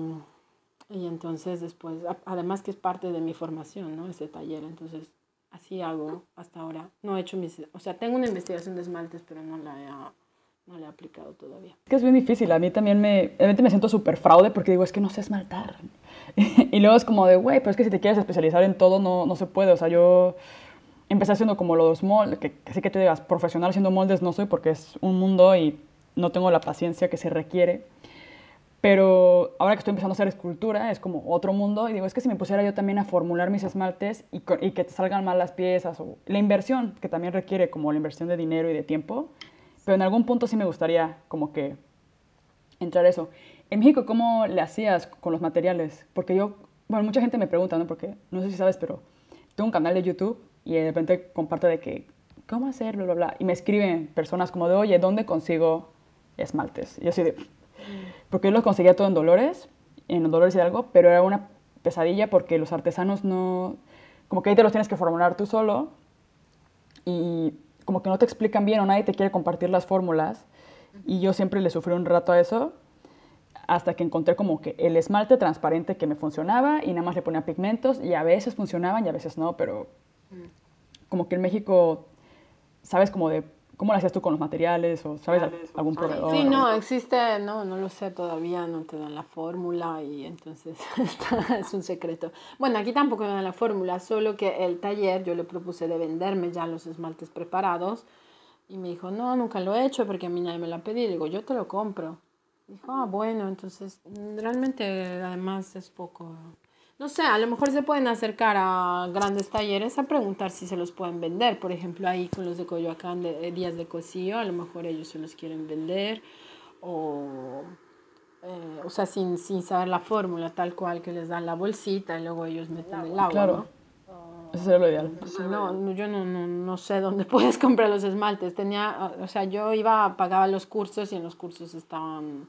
y entonces después, además que es parte de mi formación, ¿no? Ese taller, entonces así hago hasta ahora. No he hecho mis, o sea, tengo una investigación de esmaltes, pero no la he, no la he aplicado todavía. Es que es bien difícil, a mí también me, realmente me siento súper fraude porque digo, es que no sé esmaltar. y luego es como de, güey, pero es que si te quieres especializar en todo, no, no se puede. O sea, yo empecé haciendo como los moldes, que así que te digas, profesional haciendo moldes no soy porque es un mundo y no tengo la paciencia que se requiere. Pero ahora que estoy empezando a hacer escultura, es como otro mundo. Y digo, es que si me pusiera yo también a formular mis esmaltes y, que salgan mal las piezas, o la inversión, que también requiere como la inversión de dinero y de tiempo. Pero en algún punto sí me gustaría como que entrar eso. En México, ¿cómo le hacías con los materiales? Porque yo, bueno, mucha gente me pregunta, ¿no? Porque no sé si sabes, pero tengo un canal de YouTube y de repente comparto de que, ¿cómo hacerlo? Bla, bla, Y me escriben personas como de, oye, ¿dónde consigo esmaltes? Y así de porque yo los conseguía todo en Dolores, en Dolores y algo, pero era una pesadilla porque los artesanos no, como que ahí te los tienes que formular tú solo y como que no te explican bien o nadie te quiere compartir las fórmulas y yo siempre le sufrí un rato a eso hasta que encontré como que el esmalte transparente que me funcionaba y nada más le ponía pigmentos y a veces funcionaban y a veces no, pero como que en México sabes como de ¿Cómo lo hacías tú con los materiales o sabes algún proveedor? Sí, no, existe, no, no lo sé todavía, no te dan la fórmula y entonces es un secreto. Bueno, aquí tampoco me dan la fórmula, solo que el taller yo le propuse de venderme ya los esmaltes preparados y me dijo, no, nunca lo he hecho porque a mí nadie me lo ha pedido. Y digo, yo te lo compro. Dijo, ah, bueno, entonces realmente además es poco. No sé, a lo mejor se pueden acercar a grandes talleres a preguntar si se los pueden vender. Por ejemplo, ahí con los de Coyoacán, de, Días de Cocío, a lo mejor ellos se los quieren vender. O, eh, o sea, sin, sin saber la fórmula, tal cual que les dan la bolsita y luego ellos meten el agua. Claro. Eso sería lo ideal. No, yo no, no, no, sé dónde puedes comprar los esmaltes. Tenía, o sea, yo iba, pagaba los cursos y en los cursos estaban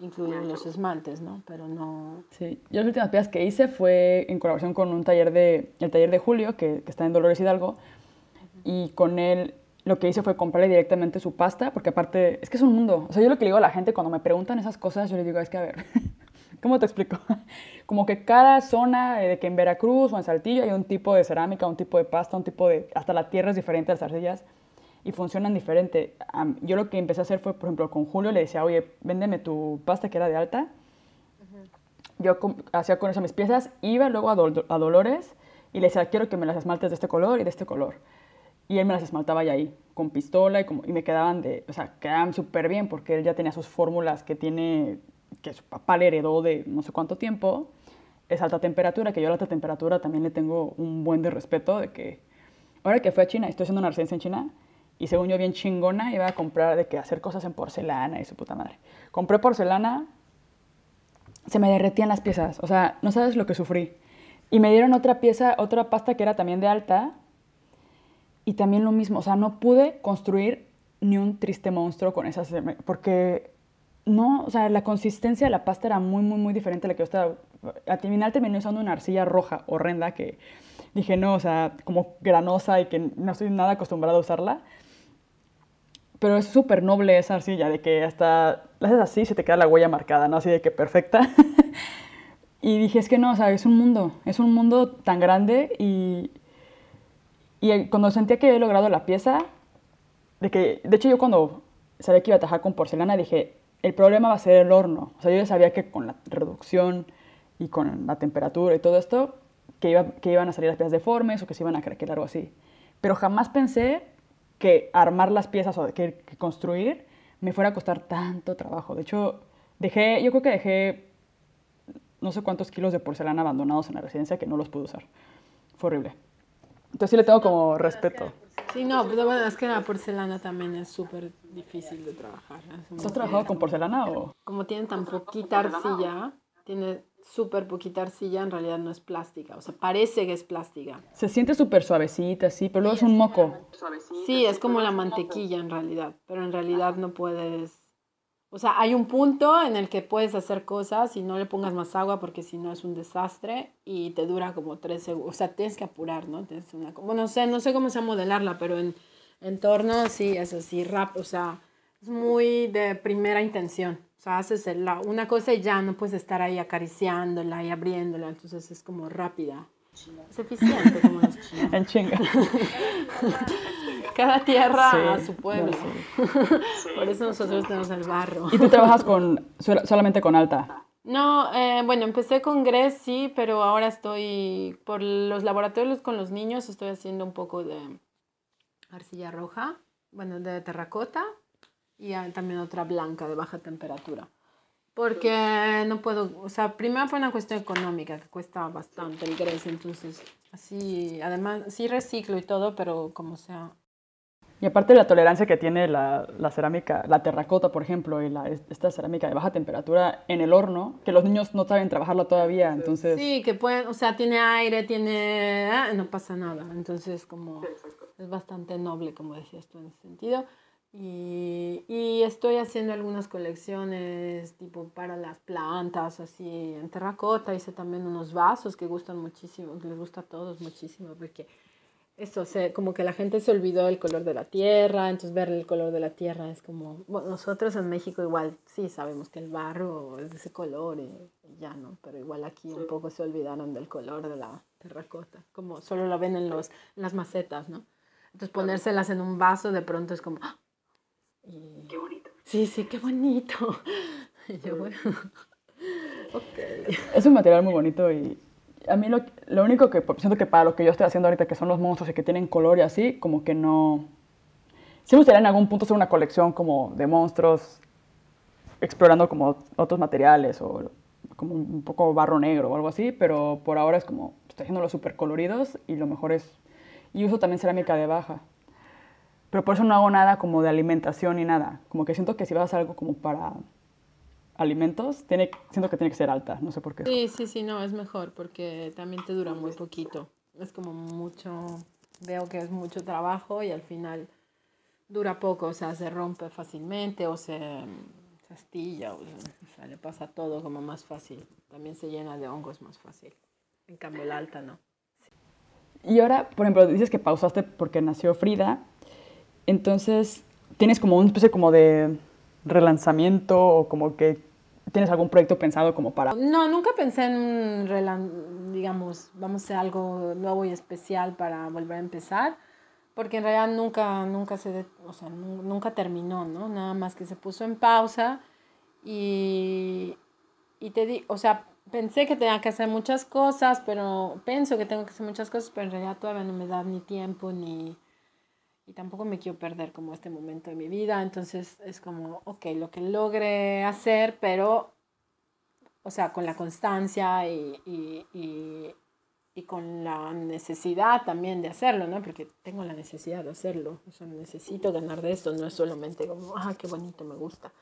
incluidos los esmaltes, ¿no? Pero no... Sí, yo las últimas piezas que hice fue en colaboración con un taller de, el taller de Julio, que, que está en Dolores Hidalgo, y con él lo que hice fue comprarle directamente su pasta, porque aparte, es que es un mundo. O sea, yo lo que le digo a la gente cuando me preguntan esas cosas, yo les digo, es que a ver, ¿cómo te explico? Como que cada zona, eh, de que en Veracruz o en Saltillo hay un tipo de cerámica, un tipo de pasta, un tipo de... Hasta la tierra es diferente, las arcillas y funcionan diferente. Yo lo que empecé a hacer fue, por ejemplo, con Julio le decía, oye, véndeme tu pasta que era de alta. Yo hacía con eso mis piezas, iba luego a, a, Dolores y le decía, quiero que me las esmaltes de este color y de este color. Y él me las esmaltaba ya ahí, con pistola y, como, y me quedaban de, o sea, quedaban súper bien porque él ya tenía sus fórmulas que tiene, que su papá le heredó de no sé cuánto tiempo. Es alta temperatura, que yo a la alta temperatura también le tengo un buen de respeto de que, ahora que fui a China, estoy haciendo una residencia en China, y según yo bien chingona, iba a comprar de que hacer cosas en porcelana y su puta madre. Compré porcelana, se me derretían las piezas, o sea, no sabes lo que sufrí. Y me dieron otra pieza, otra pasta que era también de alta, y también lo mismo, o sea, no pude construir ni un triste monstruo con esas, porque no, o sea, la consistencia de la pasta era muy, muy, muy diferente a la que yo estaba. Al final terminé usando una arcilla roja horrenda que dije, no, o sea, como granosa y que no estoy nada acostumbrada a usarla. Pero es súper noble esa arcilla, de que hasta la haces así se te queda la huella marcada, ¿no? Así de que perfecta. y dije, es que no, o sea, es un mundo, es un mundo tan grande y, y cuando sentía que había logrado la pieza, de que, de hecho yo cuando sabía que iba a trabajar con porcelana, dije, el problema va a ser el horno. O sea, yo ya sabía que con la reducción y con la temperatura y todo esto, que, iba, que iban a salir las piezas deformes o que se iban a craquear algo así. Pero jamás pensé que armar las piezas o que, construir me fuera a costar tanto trabajo. De hecho, dejé, yo creo que dejé no sé cuántos kilos de porcelana abandonados en la residencia que no los pude usar. Fue horrible. Entonces sí le tengo como respeto. Sí, no, pero bueno, es que la porcelana también es súper difícil de trabajar. ¿Has trabajado con porcelana o...? Como tienen tan poquita arcilla, tiene súper poquita arcilla, en realidad no es plástica. O sea, parece que es plástica. Se siente súper suavecita, sí, pero luego es un moco. Sí, es como la mantequilla en realidad, pero en realidad no puedes... O sea, hay un punto en el que puedes hacer cosas y no le pongas más agua porque si no es un desastre y te dura como tres segundos. O sea, tienes que apurar, ¿no? Tienes una... Bueno, no sé, no sé cómo se modelarla, pero en entorno sí, es así, rap, o sea, es muy de primera intención. O sea, haces una cosa y ya no puedes estar ahí acariciándola y abriéndola, entonces es como rápida. Es eficiente como los chinos. En chinga. Cada tierra a su pueblo. Por eso nosotros tenemos el barro. ¿Y tú trabajas con, solamente con alta? No, eh, bueno, empecé con GRES, sí, pero ahora estoy, por los laboratorios con los niños, estoy haciendo un poco de arcilla roja, bueno, de terracota y también otra blanca de baja temperatura. Porque no puedo, o sea, primero fue una cuestión económica, que cuesta bastante el grés, entonces así, además, sí reciclo y todo, pero como sea. Y aparte de la tolerancia que tiene la, la cerámica, la terracota, por ejemplo, y la, esta cerámica de baja temperatura en el horno, que los niños no saben trabajarla todavía, entonces... Sí, que pueden, o sea, tiene aire, tiene... Ah, no pasa nada, entonces como es bastante noble, como decías tú en ese sentido. Y, y, estoy haciendo algunas colecciones tipo para las plantas, así en terracota. Hice también unos vasos que gustan muchísimo, que les gusta a todos muchísimo, porque eso, se, como que la gente se olvidó del color de la tierra, entonces ver el color de la tierra es como, bueno, nosotros en México igual sí sabemos que el barro es de ese color y, ya, ¿no? Pero igual aquí un poco se olvidaron del color de la terracota, como solo lo ven en, los, en las macetas, ¿no? Entonces ponérselas en un vaso de pronto es como, ¡ah! Qué bonito. Sí, sí, qué bonito. yo, bueno, Es un material muy bonito y a mí lo, lo, único que siento que para lo que yo estoy haciendo ahorita, que son los monstruos y que tienen color y así, como que no... Sí me gustaría en algún punto hacer una colección como de monstruos explorando como otros materiales o como un poco barro negro o algo así, pero por ahora es como, estoy haciendo los súper coloridos y lo mejor es, y uso también cerámica de baja. Pero por eso no hago nada como de alimentación ni nada. Como que siento que si vas a hacer algo como para alimentos, tiene, siento que tiene que ser alta, no sé por qué. Sí, sí, sí, no, es mejor porque también te dura muy poquito. Es como mucho, veo que es mucho trabajo y al final dura poco, o sea, se rompe fácilmente o se, se astilla, o, sea, le pasa todo como más fácil. También se llena de hongos más fácil. En cambio, el alta no. Y ahora, por ejemplo, dices que pausaste porque nació Frida. Entonces, ¿tienes como una especie como de relanzamiento o como que tienes algún proyecto pensado como para...? No, nunca pensé en un, relan digamos, vamos a hacer algo nuevo y especial para volver a empezar, porque en realidad nunca, nunca se, o sea, nunca terminó, ¿no? Nada más que se puso en pausa y, y te di, o sea, pensé que tenía que hacer muchas cosas, pero pienso que tengo que hacer muchas cosas, pero en realidad todavía no me da ni tiempo ni y tampoco me quiero perder como este momento de mi vida, entonces es como, ok, lo que logre hacer, pero, o sea, con la constancia y, y, y, y, con la necesidad también de hacerlo, ¿no? Porque tengo la necesidad de hacerlo, o sea, necesito ganar de esto, no es solamente como, ah, qué bonito, me gusta.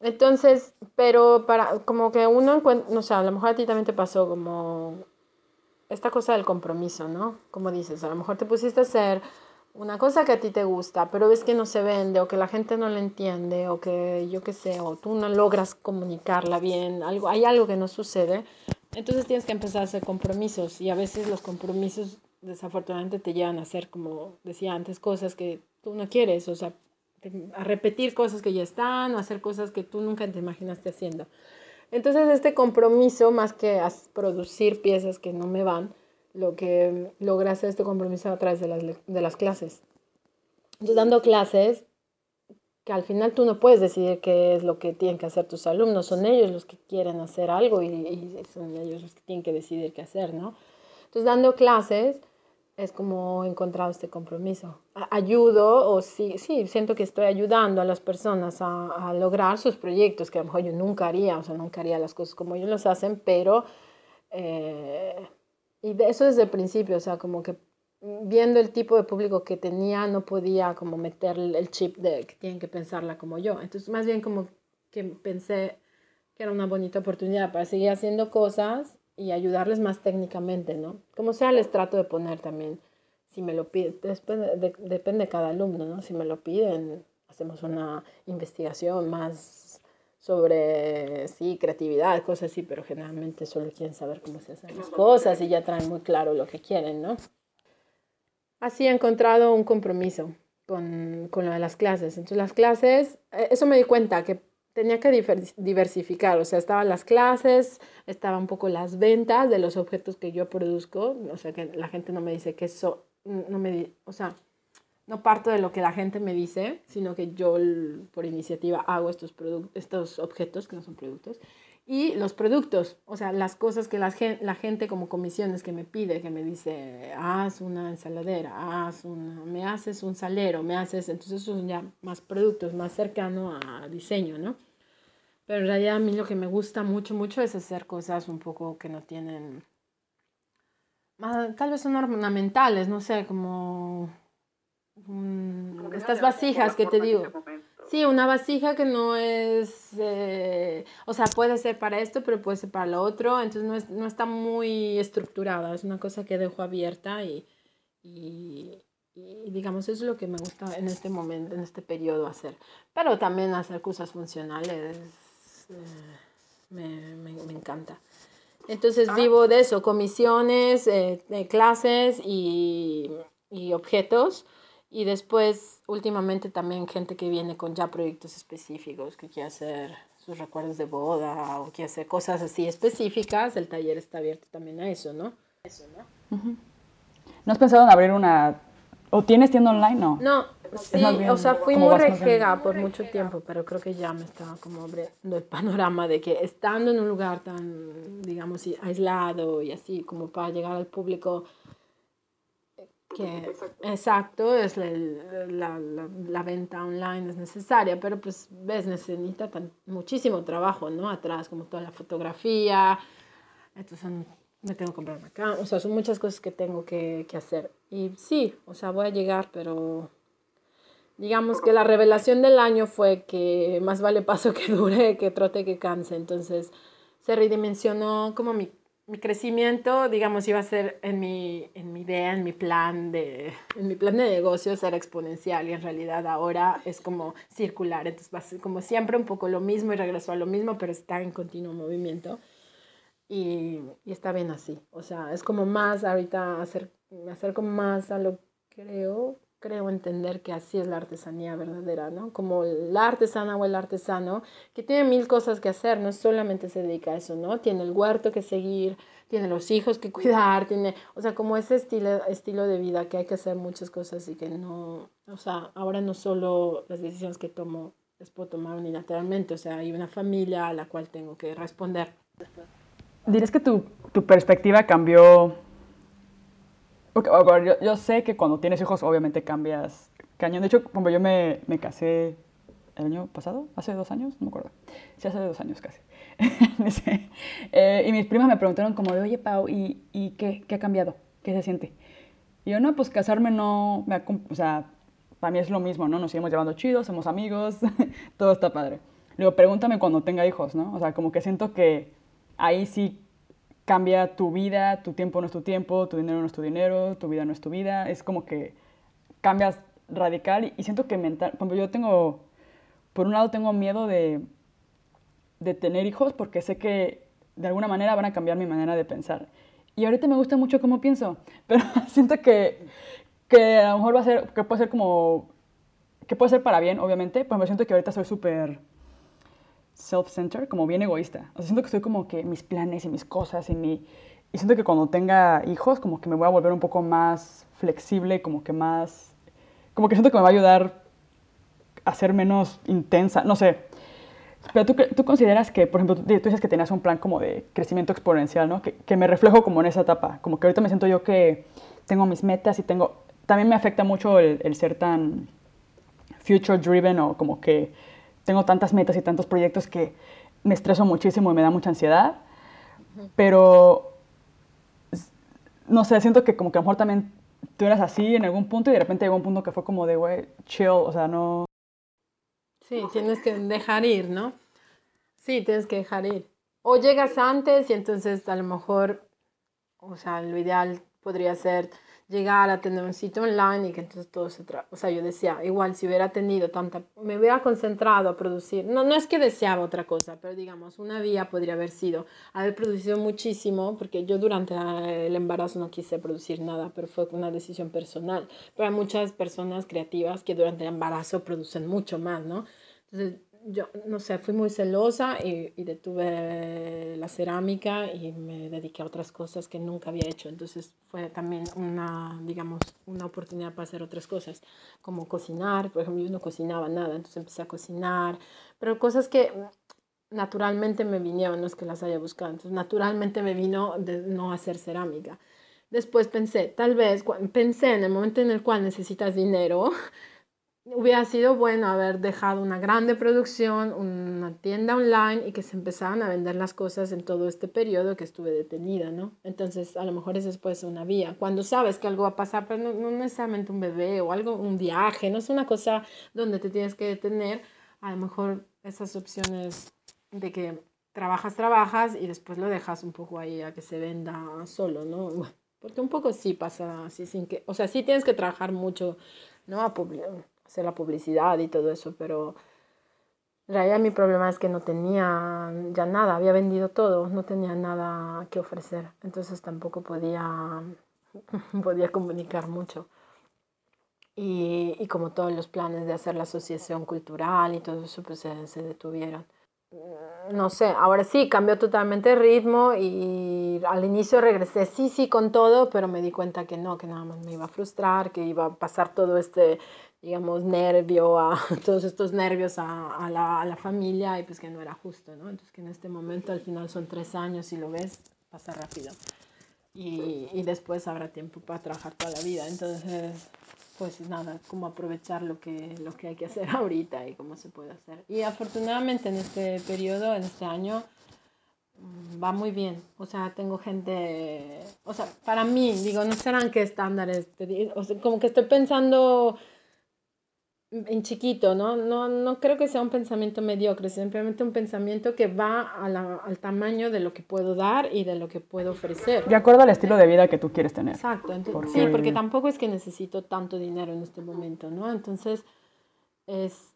Entonces, pero para, como que uno encuentra, o sea, a lo mejor a ti también te pasó como esta cosa del compromiso, ¿no? Como dices, a lo mejor te pusiste a hacer una cosa que a ti te gusta, pero ves que no se vende o que la gente no la entiende o que yo qué sé, o tú no logras comunicarla bien, algo, hay algo que no sucede, entonces tienes que empezar a hacer compromisos y a veces los compromisos desafortunadamente te llevan a hacer, como decía antes, cosas que tú no quieres, o sea, a repetir cosas que ya están o hacer cosas que tú nunca te imaginaste haciendo. Entonces este compromiso, más que producir piezas que no me van, lo que logra hacer este compromiso a través de las, de las clases. Entonces, dando clases, que al final tú no puedes decidir qué es lo que tienen que hacer tus alumnos, son ellos los que quieren hacer algo y, y son ellos los que tienen que decidir qué hacer, ¿no? Entonces, dando clases es como he encontrado este compromiso. Ayudo o sí, sí, siento que estoy ayudando a las personas a, a, lograr sus proyectos, que a lo mejor yo nunca haría, o sea, nunca haría las cosas como ellos las hacen, pero... Eh, y de eso desde el principio, o sea, como que viendo el tipo de público que tenía, no podía como meter el chip de que tienen que pensarla como yo. Entonces, más bien como que pensé que era una bonita oportunidad para seguir haciendo cosas y ayudarles más técnicamente, ¿no? Como sea, les trato de poner también, si me lo piden, de, depende de cada alumno, ¿no? Si me lo piden, hacemos una investigación más sobre, sí, creatividad, cosas así, pero generalmente solo quieren saber cómo se hacen las cosas y ya traen muy claro lo que quieren, ¿no? Así he encontrado un compromiso con, con lo de las clases. Entonces las clases, eh, eso me di cuenta que tenía que diversificar, o sea, estaban las clases, estaban un poco las ventas de los objetos que yo produzco, o sea, que la gente no me dice que eso, no me, o sea, no parto de lo que la gente me dice, sino que yo por iniciativa hago estos, estos objetos, que no son productos, y los productos, o sea, las cosas que la, la gente como comisiones que me pide, que me dice, haz una ensaladera, haz una, me haces un salero, me haces, entonces son ya más productos, más cercano a diseño, ¿no? Pero en realidad a mí lo que me gusta mucho, mucho es hacer cosas un poco que no tienen, tal vez son ornamentales, no sé, como estas vasijas que te digo. Sí, una vasija que no es, eh, o sea, puede ser para esto, pero puede ser para lo otro, entonces no, es, no está muy estructurada, es una cosa que dejo abierta y, y, digamos, eso es lo que me gusta en este momento, en este periodo hacer. Pero también hacer cosas funcionales eh, me, me, me, encanta. Entonces ah. vivo de eso, comisiones, eh, clases y, y objetos y después, últimamente también gente que viene con ya proyectos específicos, que quiere hacer sus recuerdos de boda o quiere hacer cosas así específicas, el taller está abierto también a eso, ¿no? Eso, ¿no? ¿No has pensado en abrir una... ¿O tienes tienda online? No. No, sí, o sea, fui muy rejega por mucho tiempo, pero creo que ya me estaba como abriendo el panorama de que estando en un lugar tan, digamos, aislado y así, como para llegar al público que exacto, es la, la, la, venta online es necesaria, pero pues ves, necesita muchísimo trabajo, ¿no? Atrás, como toda la fotografía, entonces me tengo que comprar acá, o sea, son muchas cosas que tengo que, que hacer. Y sí, o sea, voy a llegar, pero digamos que la revelación del año fue que más vale paso que dure que trote que canse, entonces se redimensionó como mi mi crecimiento, digamos, iba a ser en mi, en mi idea, en mi plan de, en mi plan de negocios era exponencial y en realidad ahora es como circular, entonces va a ser como siempre un poco lo mismo y regreso a lo mismo, pero está en continuo movimiento. Y, y está bien así, o sea, es como más ahorita hacer, me acerco más a lo creo creo entender que así es la artesanía verdadera, ¿no? Como la artesana o el artesano, que tiene mil cosas que hacer, no solamente se dedica a eso, ¿no? Tiene el huerto que seguir, tiene los hijos que cuidar, tiene, o sea, como ese estilo, estilo de vida que hay que hacer muchas cosas y que no, o sea, ahora no solo las decisiones que tomo las puedo tomar unilateralmente, o sea, hay una familia a la cual tengo que responder. ¿Dirías que tu, tu perspectiva cambió porque, yo, yo, sé que cuando tienes hijos, obviamente cambias cañón. De hecho, como yo me, me, casé el año pasado, hace dos años, no me acuerdo. Sí, hace dos años casi. eh, y mis primas me preguntaron como de, oye, Pau, ¿y, y qué, qué, ha cambiado? ¿Qué se siente? Y yo, no, pues casarme no, me o sea, para mí es lo mismo, ¿no? Nos seguimos llevando chidos, somos amigos, todo está padre. Luego, pregúntame cuando tenga hijos, ¿no? O sea, como que siento que ahí sí cambia tu vida, tu tiempo no es tu tiempo, tu dinero no es tu dinero, tu vida no es tu vida. Es como que cambias radical y, siento que mental, como yo tengo, por un lado tengo miedo de, de tener hijos porque sé que de alguna manera van a cambiar mi manera de pensar. Y ahorita me gusta mucho cómo pienso, pero siento que, que a lo mejor va a ser, que puede ser como, que puede ser para bien, obviamente, pero me siento que ahorita soy súper self-centered, como bien egoísta. O sea, siento que estoy como que mis planes y mis cosas y mi... Y siento que cuando tenga hijos, como que me voy a volver un poco más flexible, como que más... Como que siento que me va a ayudar a ser menos intensa, no sé. Pero tú, tú consideras que, por ejemplo, tú, dices que tenías un plan como de crecimiento exponencial, ¿no? Que, que me reflejo como en esa etapa. Como que ahorita me siento yo que tengo mis metas y tengo... También me afecta mucho el, el ser tan future driven o como que tengo tantas metas y tantos proyectos que me estreso muchísimo y me da mucha ansiedad, pero no sé, siento que como que a lo mejor también tú eras así en algún punto y de repente llegó un punto que fue como de, güey, chill, o sea, no... Sí, tienes que dejar ir, ¿no? Sí, tienes que dejar ir. O llegas antes y entonces a lo mejor, o sea, lo ideal podría ser llegar a tener un sitio online y que entonces todo se tra o sea yo decía igual si hubiera tenido tanta me hubiera concentrado a producir no no es que deseaba otra cosa pero digamos una vía podría haber sido haber producido muchísimo porque yo durante el embarazo no quise producir nada pero fue una decisión personal. Pero hay muchas personas creativas que durante el embarazo producen mucho más no entonces yo no sé, fui muy celosa y, y, detuve la cerámica y me dediqué a otras cosas que nunca había hecho. Entonces fue también una, digamos, una oportunidad para hacer otras cosas, como cocinar. Por ejemplo, yo no cocinaba nada, entonces empecé a cocinar, pero cosas que naturalmente me vinieron, no es que las haya buscado. Entonces, naturalmente me vino de no hacer cerámica. Después pensé, tal vez, pensé en el momento en el cual necesitas dinero, hubiera sido bueno haber dejado una grande producción, una tienda online y que se empezaran a vender las cosas en todo este periodo que estuve detenida, ¿no? Entonces, a lo mejor es después una vía. Cuando sabes que algo va a pasar, pero no, necesariamente un bebé o algo, un viaje, no es una cosa donde te tienes que detener, a lo mejor esas opciones de que trabajas, trabajas y después lo dejas un poco ahí a que se venda solo, ¿no? Porque un poco sí pasa así sin que, o sea, sí tienes que trabajar mucho, ¿no? A hacer la publicidad y todo eso, pero en realidad mi problema es que no tenía ya nada, había vendido todo, no tenía nada que ofrecer, entonces tampoco podía, podía comunicar mucho. Y, y, como todos los planes de hacer la asociación cultural y todo eso, pues se, se detuvieron no sé, ahora sí, cambió totalmente el ritmo y al inicio regresé sí, sí con todo, pero me di cuenta que no, que nada más me iba a frustrar, que iba a pasar todo este digamos, nervio, a todos estos nervios a, a, la, a, la, familia y pues que no era justo, ¿no? Entonces que en este momento al final son tres años y lo ves, pasa rápido. y, y después habrá tiempo para trabajar toda la vida. Entonces, pues nada, como aprovechar lo que, lo que hay que hacer ahorita y cómo se puede hacer. Y afortunadamente en este periodo, en este año, mm, va muy bien. O sea, tengo gente, o sea, para mí, digo, no serán qué estándares, o sea, como que estoy pensando en chiquito, ¿no? ¿no? No creo que sea un pensamiento mediocre, simplemente un pensamiento que va a la, al tamaño de lo que puedo dar y de lo que puedo ofrecer. De acuerdo al estilo de vida que tú quieres tener. Exacto, entonces, sí, porque tampoco es que necesito tanto dinero en este momento, ¿no? Entonces, es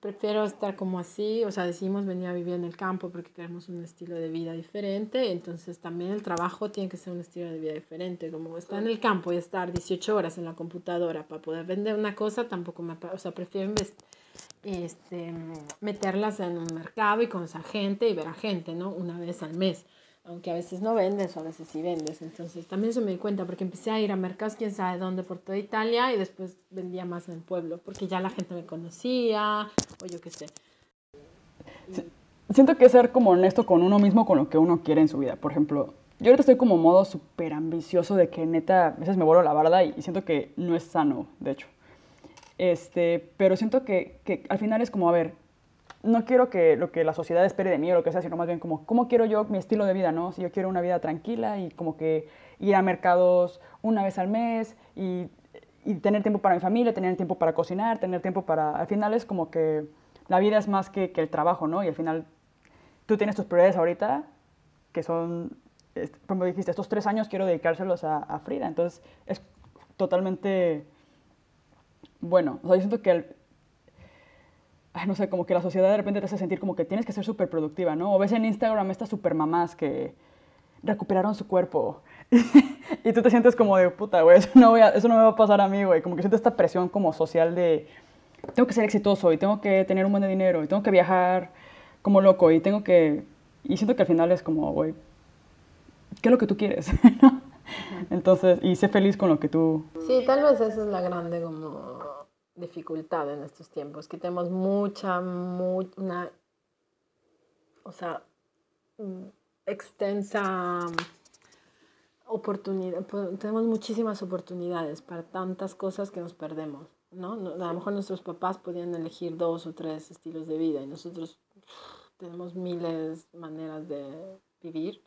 prefiero estar como así, o sea, decimos venir a vivir en el campo porque queremos un estilo de vida diferente, entonces también el trabajo tiene que ser un estilo de vida diferente, como estar en el campo y estar 18 horas en la computadora para poder vender una cosa, tampoco me, o sea, prefiero este, meterlas en un mercado y conocer gente y ver a gente, ¿no? Una vez al mes aunque a veces no vendes o a veces sí vendes. Entonces también se me di cuenta porque empecé a ir a mercados, quién sabe dónde, por toda Italia y después vendía más en el pueblo porque ya la gente me conocía o yo qué sé. Siento que ser como honesto con uno mismo, con lo que uno quiere en su vida. Por ejemplo, yo ahorita estoy como modo súper ambicioso de que neta, a veces me vuelvo la barda y siento que no es sano, de hecho. Este, pero siento que, que al final es como, a ver, no quiero que lo que la sociedad espere de mí o lo que sea, sino más bien como, ¿cómo quiero yo mi estilo de vida, no? Si yo quiero una vida tranquila y como que ir a mercados una vez al mes y, y tener tiempo para mi familia, tener tiempo para cocinar, tener tiempo para... Al final es como que la vida es más que, que el trabajo, ¿no? Y al final tú tienes tus prioridades ahorita, que son, como dijiste, estos tres años quiero dedicárselos a, a Frida. Entonces es totalmente bueno. O sea, siento que el, no sé, como que la sociedad de repente te hace sentir como que tienes que ser súper productiva, ¿no? O ves en Instagram estas super mamás que recuperaron su cuerpo y tú te sientes como de puta, güey, eso, no eso no me va a pasar a mí, güey. Como que siento esta presión como social de tengo que ser exitoso y tengo que tener un buen de dinero y tengo que viajar como loco y tengo que... Y siento que al final es como, güey, ¿qué es lo que tú quieres? Entonces, y sé feliz con lo que tú... Sí, tal vez esa es la grande como dificultad en estos tiempos, que tenemos mucha, muy, una, o sea, mm, extensa oportunidad, tenemos muchísimas oportunidades para tantas cosas que nos perdemos, ¿no? A lo mejor nuestros papás podían elegir dos o tres estilos de vida y nosotros tenemos miles de maneras de vivir,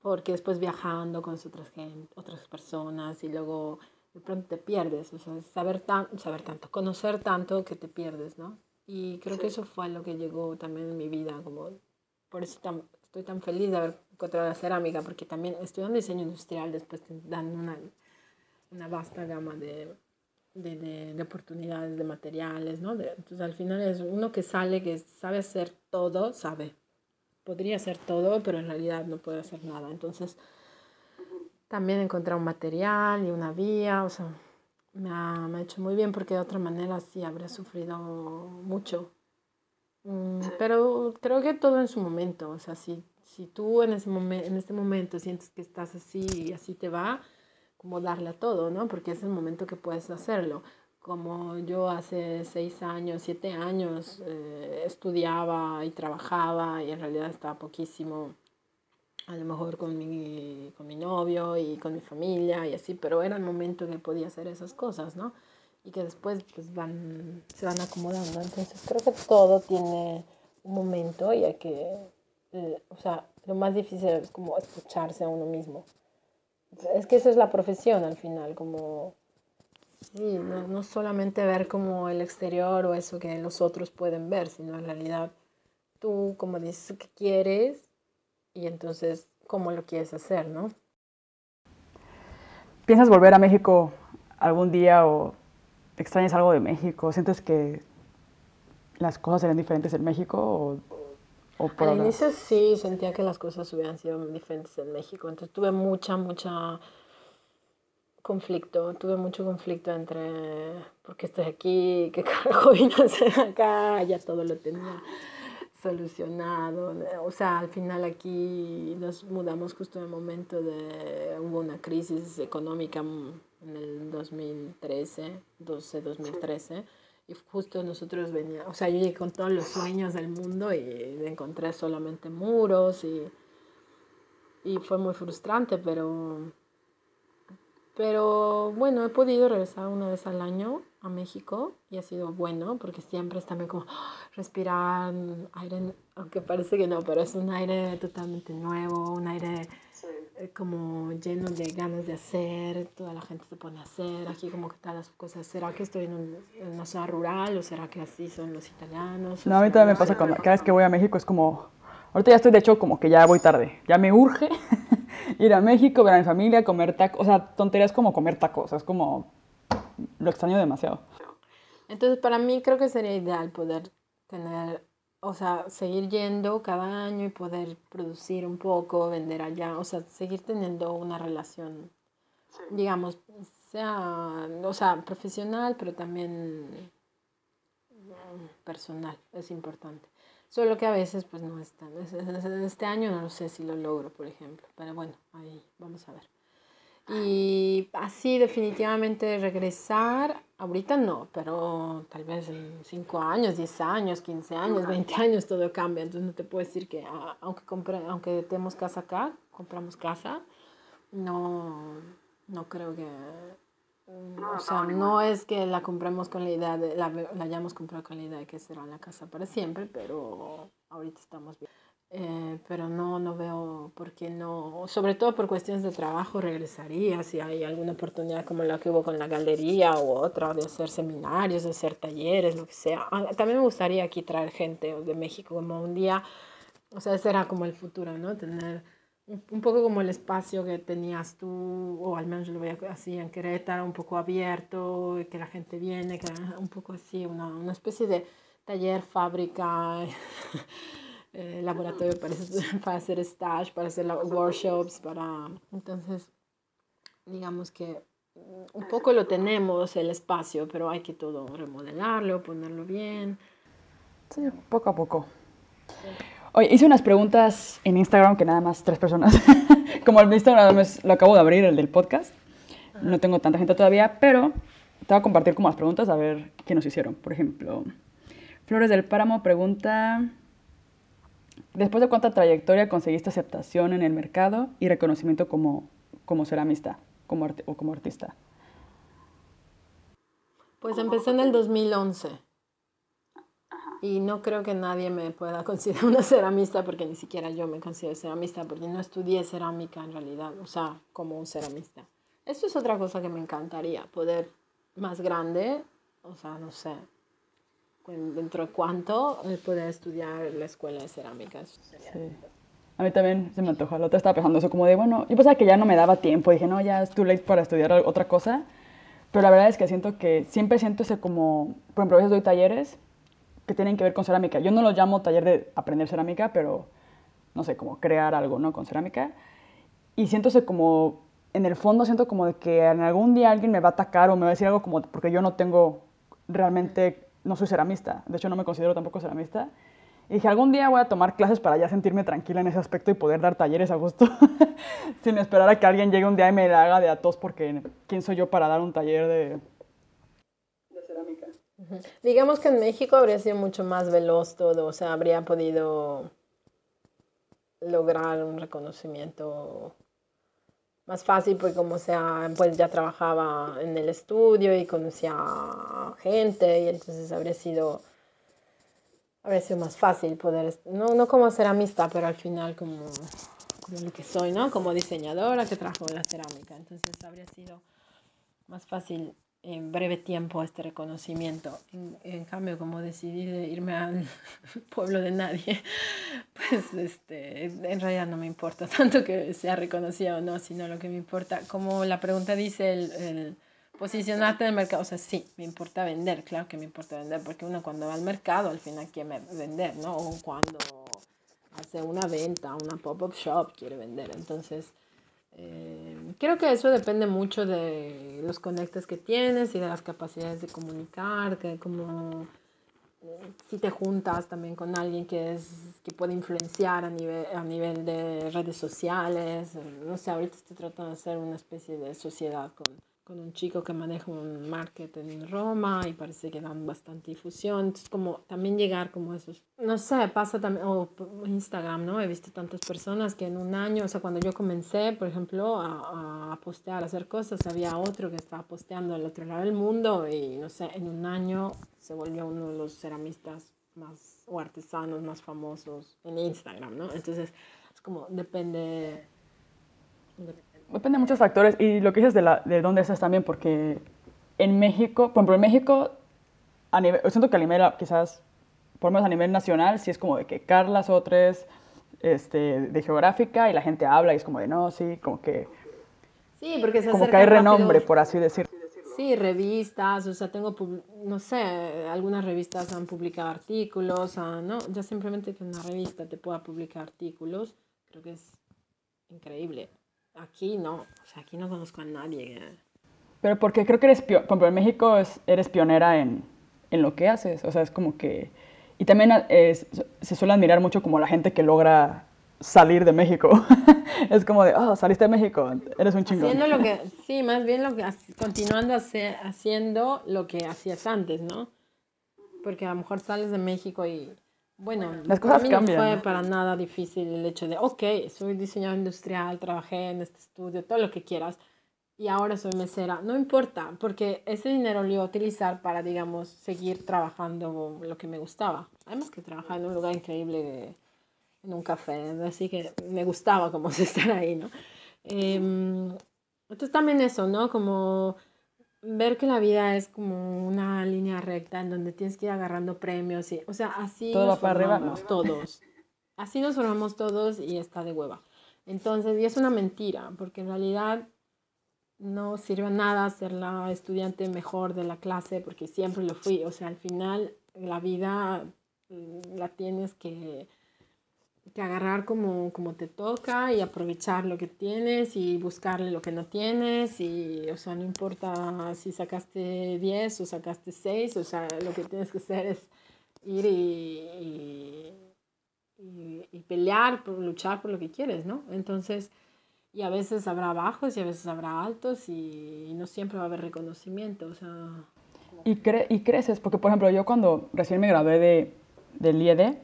porque después viajando con otras, gente, otras personas y luego de pronto te pierdes, o sea, saber, tan, saber tanto, conocer tanto que te pierdes, ¿no? Y creo que eso fue lo que llegó también en mi vida, como por eso estoy tan feliz de haber encontrado la cerámica, porque también estudiando diseño industrial después te dan una, una vasta gama de, de, de, oportunidades, de materiales, ¿no? entonces al final es uno que sale, que sabe hacer todo, sabe. Podría hacer todo, pero en realidad no puede hacer nada. Entonces, también encontrar un material y una vía, o sea, me ha, me ha, hecho muy bien porque de otra manera sí habría sufrido mucho. Mm, pero creo que todo en su momento, o sea, si, si tú en, ese momen en este momento sientes que estás así y así te va, como darle a todo, ¿no? Porque es el momento que puedes hacerlo. Como yo hace seis años, siete años, eh, estudiaba y trabajaba y en realidad estaba poquísimo a lo mejor con mi, con mi novio y con mi familia y así, pero era el momento que podía hacer esas cosas, ¿no? Y que después pues van, se van acomodando. Entonces creo que todo tiene un momento y hay que, eh, o sea, lo más difícil es como escucharse a uno mismo. Es que esa es la profesión al final, como, sí, no, no solamente ver como el exterior o eso que los otros pueden ver, sino en realidad tú como dices que quieres y entonces cómo lo quieres hacer, ¿no? ¿Piensas volver a México algún día o extrañas algo de México? ¿Sientes que las cosas serían diferentes en México o, o por Al inicio sí sentía que las cosas hubieran sido diferentes en México, entonces tuve mucha, mucha conflicto, tuve mucho conflicto entre por qué estoy aquí, qué carajo vine a hacer acá, ya todo lo tenía solucionado. O sea, al final aquí nos mudamos justo en el momento de, hubo una crisis económica en el 2013, 12, 2013. Y justo nosotros veníamos, o sea, yo llegué con todos los sueños del mundo y encontré solamente muros y, y fue muy frustrante, pero, pero bueno, he podido regresar una vez al año a México y ha sido bueno porque siempre es también como respirar aire, aunque parece que no, pero es un aire totalmente nuevo, un aire eh, como lleno de ganas de hacer, toda la gente se pone a hacer, aquí como que tal las cosas, ¿será que estoy en, una zona rural o será que así son los italianos? No, a mí también me pasa cuando cada vez que voy a México es como, ahorita ya estoy de hecho como que ya voy tarde, ya me urge ir a México, ver a mi familia, comer tacos, o sea, tonterías como comer tacos, es como, lo extraño demasiado. Entonces para mí creo que sería ideal poder tener o sea, seguir yendo cada año y poder producir un poco, vender allá, o sea, seguir teniendo una relación, digamos, sea, o sea, profesional, pero también personal, es importante. Solo que a veces pues no es tan, este año no lo sé si lo logro, por ejemplo, pero bueno, ahí vamos a ver. Y así definitivamente regresar, ahorita no, pero tal vez en 5 años, 10 años, 15 años, 20 años todo cambia. Entonces no te puedo decir que ah, aunque, compre, aunque tenemos casa acá, compramos casa, no, no creo que... O sea, no es que la compremos con la idea de, la, la hayamos comprado con la idea de que será la casa para siempre, pero ahorita estamos bien. Eh, pero no, no veo por qué no, sobre todo por cuestiones de trabajo, regresaría si hay alguna oportunidad como la que hubo con la galería u otra, de hacer seminarios, de hacer talleres, lo que sea. Ah, también me gustaría aquí traer gente de México como un día, o sea, ese era como el futuro, ¿no? Tener un poco como el espacio que tenías tú, o al menos lo veo así en Querétaro, un poco abierto, que la gente viene, que un poco así, una, una especie de taller, fábrica. Eh, laboratorio para, para hacer stage, para hacer workshops, para... Entonces, digamos que un poco lo tenemos el espacio, pero hay que todo remodelarlo, ponerlo bien. Sí, poco a poco. Oye, hice unas preguntas en Instagram que nada más tres personas. Como el Instagram lo acabo de abrir, el del podcast. No tengo tanta gente todavía, pero te voy a compartir como las preguntas a ver qué nos hicieron. Por ejemplo, Flores del Páramo pregunta Después de cuánta trayectoria conseguiste aceptación en el mercado y reconocimiento como, como ceramista como o como artista? Pues empecé en el 2011 y no creo que nadie me pueda considerar una ceramista porque ni siquiera yo me considero ceramista porque no estudié cerámica en realidad, o sea, como un ceramista. Esto es otra cosa que me encantaría, poder más grande, o sea, no sé, dentro de cuánto poder estudiar la escuela de cerámicas. Sí. A mí también se me antojó. La otra estaba pensando eso, como de, bueno, yo pensaba que ya no me daba tiempo. Dije, no, ya es too late para estudiar otra cosa. Pero la verdad es que siento que siempre siento ese como, por ejemplo, a veces doy talleres que tienen que ver con cerámica. Yo no lo llamo taller de aprender cerámica, pero no sé, como crear algo, ¿no? Con cerámica. Y siento ese como, en el fondo siento como de que en algún día alguien me va a atacar o me va a decir algo como, porque yo no tengo realmente no soy ceramista, de hecho no me considero tampoco ceramista. Y dije, algún día voy a tomar clases para ya sentirme tranquila en ese aspecto y poder dar talleres a gusto, sin esperar a que alguien llegue un día y me la haga de a tos, porque ¿quién soy yo para dar un taller de Digamos que en México habría sido mucho más veloz todo, o sea, habría podido lograr un reconocimiento más fácil porque como sea, pues ya trabajaba en el estudio y conocía gente y entonces habría sido, habría sido más fácil poder, no, no como ceramista, pero al final como, como lo que soy, ¿no? Como diseñadora que trabajo en la cerámica, entonces habría sido más fácil en breve tiempo este reconocimiento. En, cambio, como decidí irme al pueblo de nadie, pues este, en realidad no me importa tanto que sea reconocida o no, sino lo que me importa, como la pregunta dice, el, el posicionarte en el mercado. O sea, sí, me importa vender, claro que me importa vender, porque uno cuando va al mercado al final quiere vender, ¿no? O cuando hace una venta, una pop-up shop quiere vender. Entonces, eh, creo que eso depende mucho de los conectes que tienes y de las capacidades de comunicar, que como eh, si te juntas también con alguien que, es, que puede influenciar a nivel, a nivel de redes sociales. No sé, ahorita estoy tratando de hacer una especie de sociedad con con un chico que maneja un market en Roma y parece que dan bastante difusión. Entonces, como también llegar como esos, no sé, pasa también, o Instagram, ¿no? He visto tantas personas que en un año, o sea, cuando yo comencé, por ejemplo, a, a postear, a hacer cosas, había otro que estaba posteando al otro lado del mundo y, no sé, en un año se volvió uno de los ceramistas más, o artesanos más famosos en Instagram, ¿no? Entonces, es como, depende Depende de muchos factores y lo que dices de, la, de dónde estás también, porque en México, por ejemplo, en México, a nivel, yo siento que a nivel, quizás, por lo menos a nivel nacional, sí es como de que Carla Sotres, este, de geográfica, y la gente habla y es como de, no, sí, como que... Sí, porque se Como que hay renombre, por así decirlo. Sí, revistas, o sea, tengo, no sé, algunas revistas han publicado artículos, ¿no? Ya simplemente que una revista te pueda publicar artículos, creo que es increíble. Aquí no, o sea, aquí no conozco a nadie. Pero porque creo que eres, por ejemplo, en México es, eres pionera en, en, lo que haces, o sea, es como que... Y también es, se suele admirar mucho como la gente que logra salir de México. es como de, oh, saliste de México, eres un chingón. Haciendo lo que, sí, más bien lo que, continuando haciendo lo que hacías antes, ¿no? Porque a lo mejor sales de México y bueno, las cosas mí cambian. No fue para nada difícil el hecho de, ok, soy diseñador industrial, trabajé en este estudio, todo lo que quieras, y ahora soy mesera. No importa, porque ese dinero lo iba a utilizar para, digamos, seguir trabajando lo que me gustaba. Además que trabajaba en un lugar increíble, en un café, así que me gustaba como estar ahí, ¿no? Em, entonces también eso, ¿no? Como ver que la vida es como una línea recta en donde tienes que ir agarrando premios y, o sea, así Todo nos para arriba, formamos todos. Así nos formamos todos y está de hueva. Entonces, y es una mentira, porque en realidad no sirve a nada ser la estudiante mejor de la clase, porque siempre lo fui. O sea, al final la vida mm, la tienes que que agarrar como, como te toca y aprovechar lo que tienes y buscarle lo que no tienes y, o sea, no importa si sacaste 10 o sacaste 6, o sea, lo que tienes que hacer es ir y, y, y, pelear, por, luchar por lo que quieres, ¿no? Entonces, y a veces habrá bajos y a veces habrá altos y, no siempre va a haber reconocimiento, o sea... Y, cre y creces, porque por ejemplo yo cuando recién me gradué de, del IED,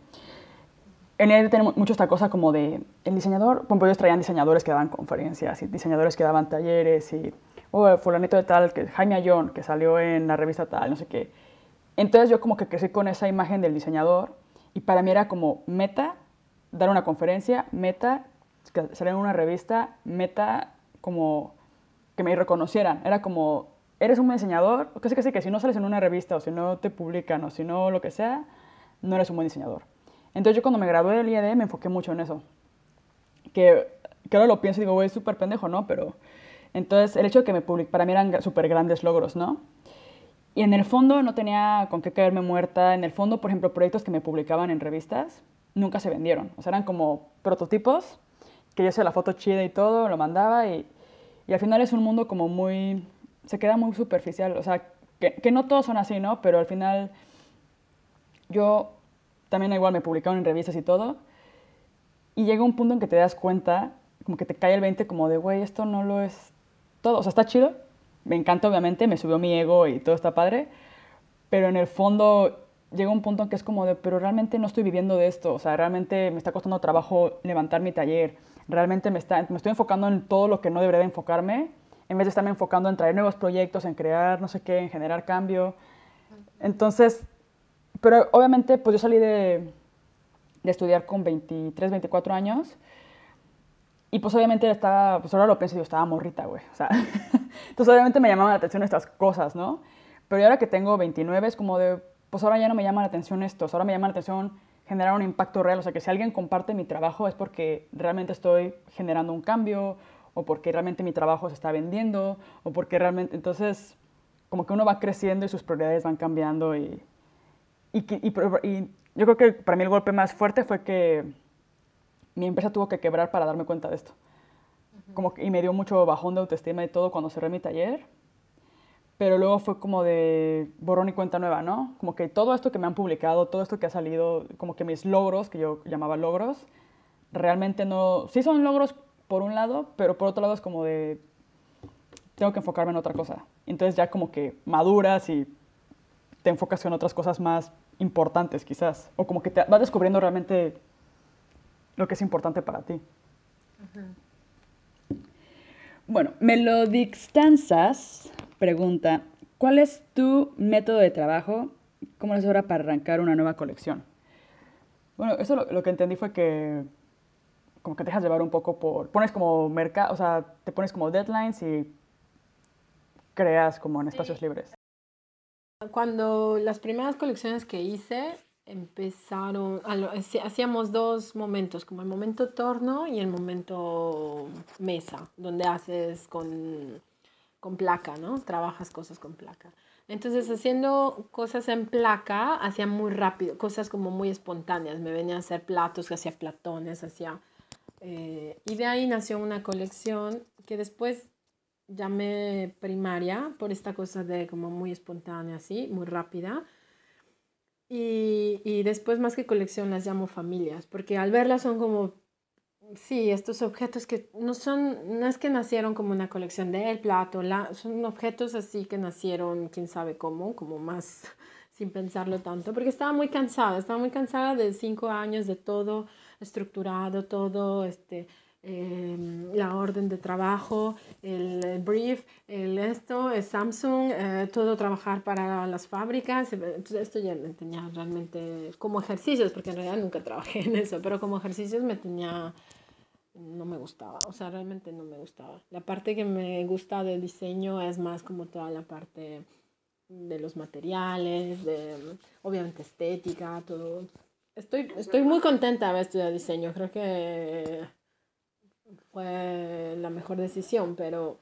en él tenemos mucho esta cosa como de el diseñador, por ellos traían diseñadores que daban conferencias y diseñadores que daban talleres y, oh, fulanito de tal, que Jaime Ayón, que salió en la revista tal, no sé qué. Entonces yo como que crecí con esa imagen del diseñador y para mí era como meta dar una conferencia, meta salir en una revista, meta como que me reconocieran. Era como, eres un diseñador, casi casi que si no sales en una revista o si no te publican o si no lo que sea, no eres un buen diseñador. Entonces yo cuando me gradué del IED me enfoqué mucho en eso. Que, que ahora lo pienso y digo, güey, súper pendejo, ¿no? Pero entonces el hecho de que me publique, para mí eran súper grandes logros, ¿no? Y en el fondo no tenía con qué caerme muerta. En el fondo, por ejemplo, proyectos que me publicaban en revistas nunca se vendieron. O sea, eran como prototipos, que yo hacía la foto chida y todo, lo mandaba y, y al final es un mundo como muy... se queda muy superficial. O sea, que, que no todos son así, ¿no? Pero al final yo también igual me publicaron en revistas y todo. Y llega un punto en que te das cuenta, como que te cae el 20 como de, güey, esto no lo es todo. O sea, está chido, me encanta obviamente, me subió mi ego y todo está padre, pero en el fondo llega un punto en que es como de, pero realmente no estoy viviendo de esto, o sea, realmente me está costando trabajo levantar mi taller, realmente me, está, me estoy enfocando en todo lo que no debería de enfocarme, en vez de estarme enfocando en traer nuevos proyectos, en crear no sé qué, en generar cambio. Entonces, pero obviamente, pues yo salí de, de estudiar con 23, 24 años. Y pues obviamente estaba, pues ahora lo pienso yo estaba morrita, güey. O sea, entonces obviamente me llamaban la atención estas cosas, ¿no? Pero ahora que tengo 29 es como de, pues ahora ya no me llama la atención esto, ahora me llama la atención generar un impacto real. O sea, que si alguien comparte mi trabajo es porque realmente estoy generando un cambio o porque realmente mi trabajo se está vendiendo o porque realmente, entonces, como que uno va creciendo y sus prioridades van cambiando y, y, y, yo creo que para mí el golpe más fuerte fue que mi empresa tuvo que quebrar para darme cuenta de esto. Como y me dio mucho bajón de autoestima y todo cuando cerré mi taller. Pero luego fue como de borrón y cuenta nueva, ¿no? Como que todo esto que me han publicado, todo esto que ha salido, como que mis logros, que yo llamaba logros, realmente no... Sí son logros por un lado, pero por otro lado es como de... tengo que enfocarme en otra cosa. Entonces ya como que maduras y te enfocas en otras cosas más importantes quizás, o como que te vas descubriendo realmente lo que es importante para ti. Bueno, Melodixtanzas pregunta, ¿cuál es tu método de trabajo? ¿Cómo es hora para arrancar una nueva colección? Bueno, eso lo, que entendí fue que como que te dejas llevar un poco por, pones como mercado, o sea, te pones como deadlines y creas como en espacios libres. Cuando las primeras colecciones que hice empezaron, hacíamos dos momentos, como el momento torno y el momento mesa, donde haces con, con placa, ¿no? Trabajas cosas con placa. Entonces, haciendo cosas en placa, hacía muy rápido, cosas como muy espontáneas. Me venían a hacer platos, hacía platones, hacía... Eh, y de ahí nació una colección que después llamé primaria por esta cosa de como muy espontánea, así, muy rápida. Y, y, después más que colección las llamo familias, porque al verlas son como, sí, estos objetos que no son, no es que nacieron como una colección de el plato, la, son objetos así que nacieron, quién sabe cómo, como más sin pensarlo tanto, porque estaba muy cansada, estaba muy cansada de cinco años de todo estructurado, todo, este, Em, la orden de trabajo, el brief, el esto, el Samsung, eh, todo trabajar para las fábricas. Entonces esto ya me tenía realmente como ejercicios, porque en realidad nunca trabajé en eso, pero como ejercicios me tenía, no me gustaba, o sea, realmente no me gustaba. La parte que me gusta del diseño es más como toda la parte de los materiales, de obviamente estética, todo. Estoy, estoy muy contenta de haber estudiado diseño, creo que fue la mejor decisión, pero,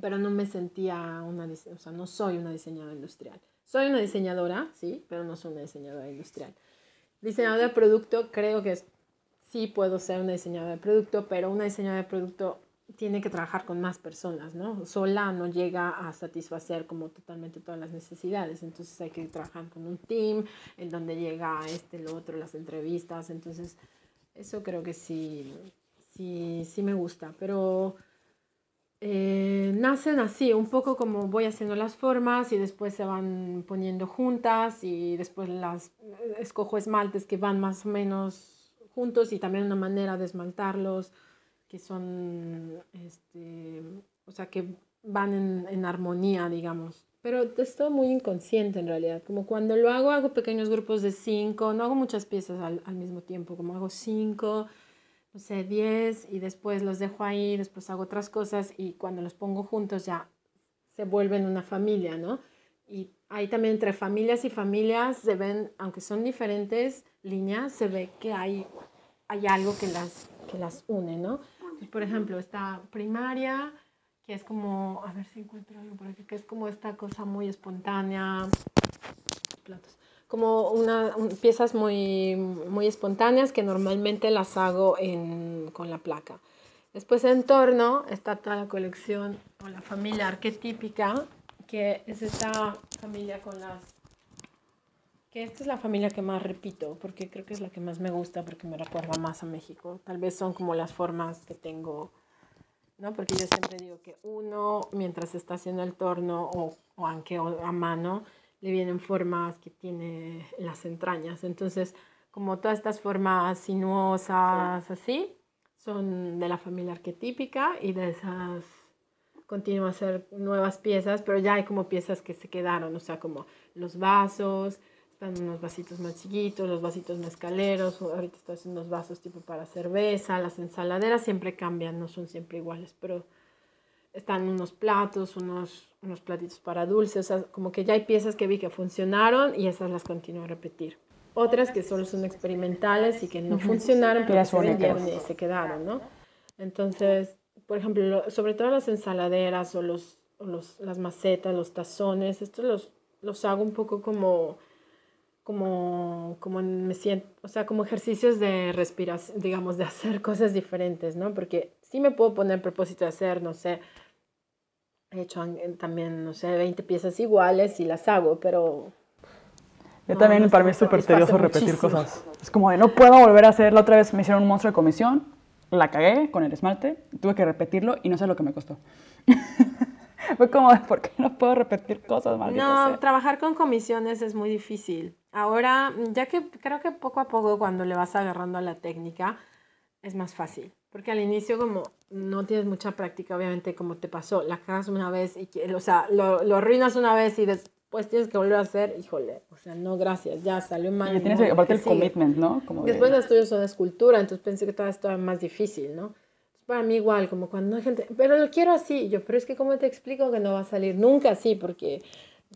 pero no me sentía una, o sea, no soy una diseñadora industrial. Soy una diseñadora, sí, pero no soy una diseñadora industrial. Diseñadora de producto, creo que sí puedo ser una diseñadora de producto, pero una diseñadora de producto tiene que trabajar con más personas, ¿no? Sola no llega a satisfacer como totalmente todas las necesidades, entonces hay que trabajar con un team en donde llega este, lo otro, las entrevistas, entonces eso creo que sí, sí, sí me gusta, pero eh, nacen así, un poco como voy haciendo las formas y después se van poniendo juntas y después las escojo esmaltes que van más o menos juntos y también una manera de esmaltarlos que son, este, o sea, que van en, en armonía, digamos. Pero estoy muy inconsciente en realidad, como cuando lo hago, hago pequeños grupos de cinco, no hago muchas piezas al, al mismo tiempo, como hago cinco no sé, 10 y después los dejo ahí, después hago otras cosas y cuando los pongo juntos ya se vuelven una familia, ¿no? Y ahí también entre familias y familias se ven, aunque son diferentes líneas, se ve que hay, hay algo que las, que las une, ¿no? por ejemplo, esta primaria, que es como, a ver si encuentro algo por aquí, que es como esta cosa muy espontánea, platos como una, piezas muy, muy espontáneas que normalmente las hago en, con la placa. Después en torno está toda la colección o la familia arquetípica, que es esta familia con las... que esta es la familia que más repito, porque creo que es la que más me gusta, porque me recuerda más a México. Tal vez son como las formas que tengo, ¿no? Porque yo siempre digo que uno, mientras está haciendo el torno o, o aunque a mano, le vienen formas que tiene las entrañas. Entonces, como todas estas formas sinuosas así, son de la familia arquetípica y de esas continúa a ser nuevas piezas, pero ya hay como piezas que se quedaron, o sea, como los vasos, están unos vasitos más chiquitos, los vasitos mezcaleros, ahorita estoy haciendo unos vasos tipo para cerveza, las ensaladeras siempre cambian, no son siempre iguales, pero están unos platos, unos, unos platitos para dulce, o sea, como que ya hay piezas que vi que funcionaron y esas las continúo a repetir. Otras que solo son experimentales y que no funcionaron, pero se vendieron y se quedaron, ¿no? Entonces, por ejemplo, sobre todo las ensaladeras o, los, los, las macetas, los tazones, estos los, los hago un poco como, como, como me siento, o sea, como ejercicios de respiración, digamos, de hacer cosas diferentes, ¿no? Porque sí me puedo poner propósito de hacer, no sé, He hecho también, no sé, 20 piezas iguales y las hago, pero... Yo también, para mí es súper tedioso repetir cosas. Es como de, no puedo volver a hacerlo. Otra vez me hicieron un monstruo de comisión, la cagué con el esmalte, tuve que repetirlo y no sé lo que me costó. Fue como, ¿por qué no puedo repetir cosas, No, sea? trabajar con comisiones es muy difícil. Ahora, ya que creo que poco a poco cuando le vas agarrando a la técnica, es más fácil. Porque al inicio como no tienes mucha práctica, obviamente como te pasó, la cagas una vez y, o sea, lo, lo arruinas una vez y después tienes que volver a hacer, híjole, o sea, no, gracias, ya salió mal. Y tienes aparte ¿qué el sigue? commitment, ¿no? Como de- Después los tuyos son escultura, entonces pensé que todavía estaba más difícil, ¿no? Para mí igual, como cuando hay gente, pero lo quiero así, yo, pero es que cómo te explico que no va a salir nunca así, porque,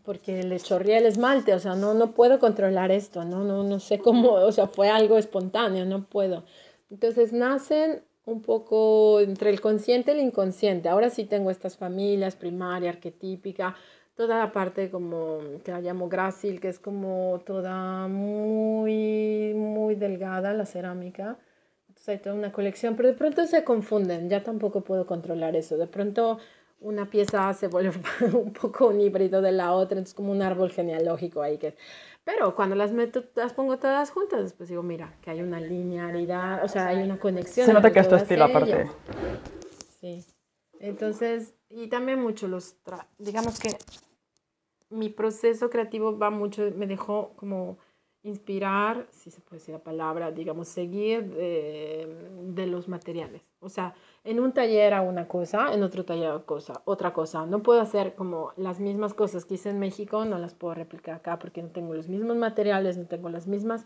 porque le chorrea el esmalte, o sea, no, no puedo controlar esto, ¿no? No, no sé cómo, o sea, fue algo espontáneo, no puedo. Entonces nacen un poco entre el consciente y el inconsciente. Ahora sí tengo estas familias, primaria, arquetípica, toda la parte como que la llamo grácil, que es como toda muy, muy delgada la cerámica. Entonces hay toda una colección, pero de pronto se confunden, ya tampoco puedo controlar eso. De pronto una pieza se vuelve un poco un híbrido de la otra, entonces como un árbol genealógico ahí que... Pero cuando las meto, las pongo todas juntas, después digo, mira, que hay una linealidad, o sea, hay una conexión. Se nota que es tu estilo aparte. Sí. Entonces, y también mucho los, tra- digamos que mi proceso creativo va mucho, me dejó como inspirar, si se puede decir la palabra, digamos, seguir de, de los materiales. O sea, en un taller hago una cosa, en otro taller hago cosa, otra cosa. No puedo hacer como las mismas cosas que hice en México, no las puedo replicar acá porque no tengo los mismos materiales, no tengo las mismas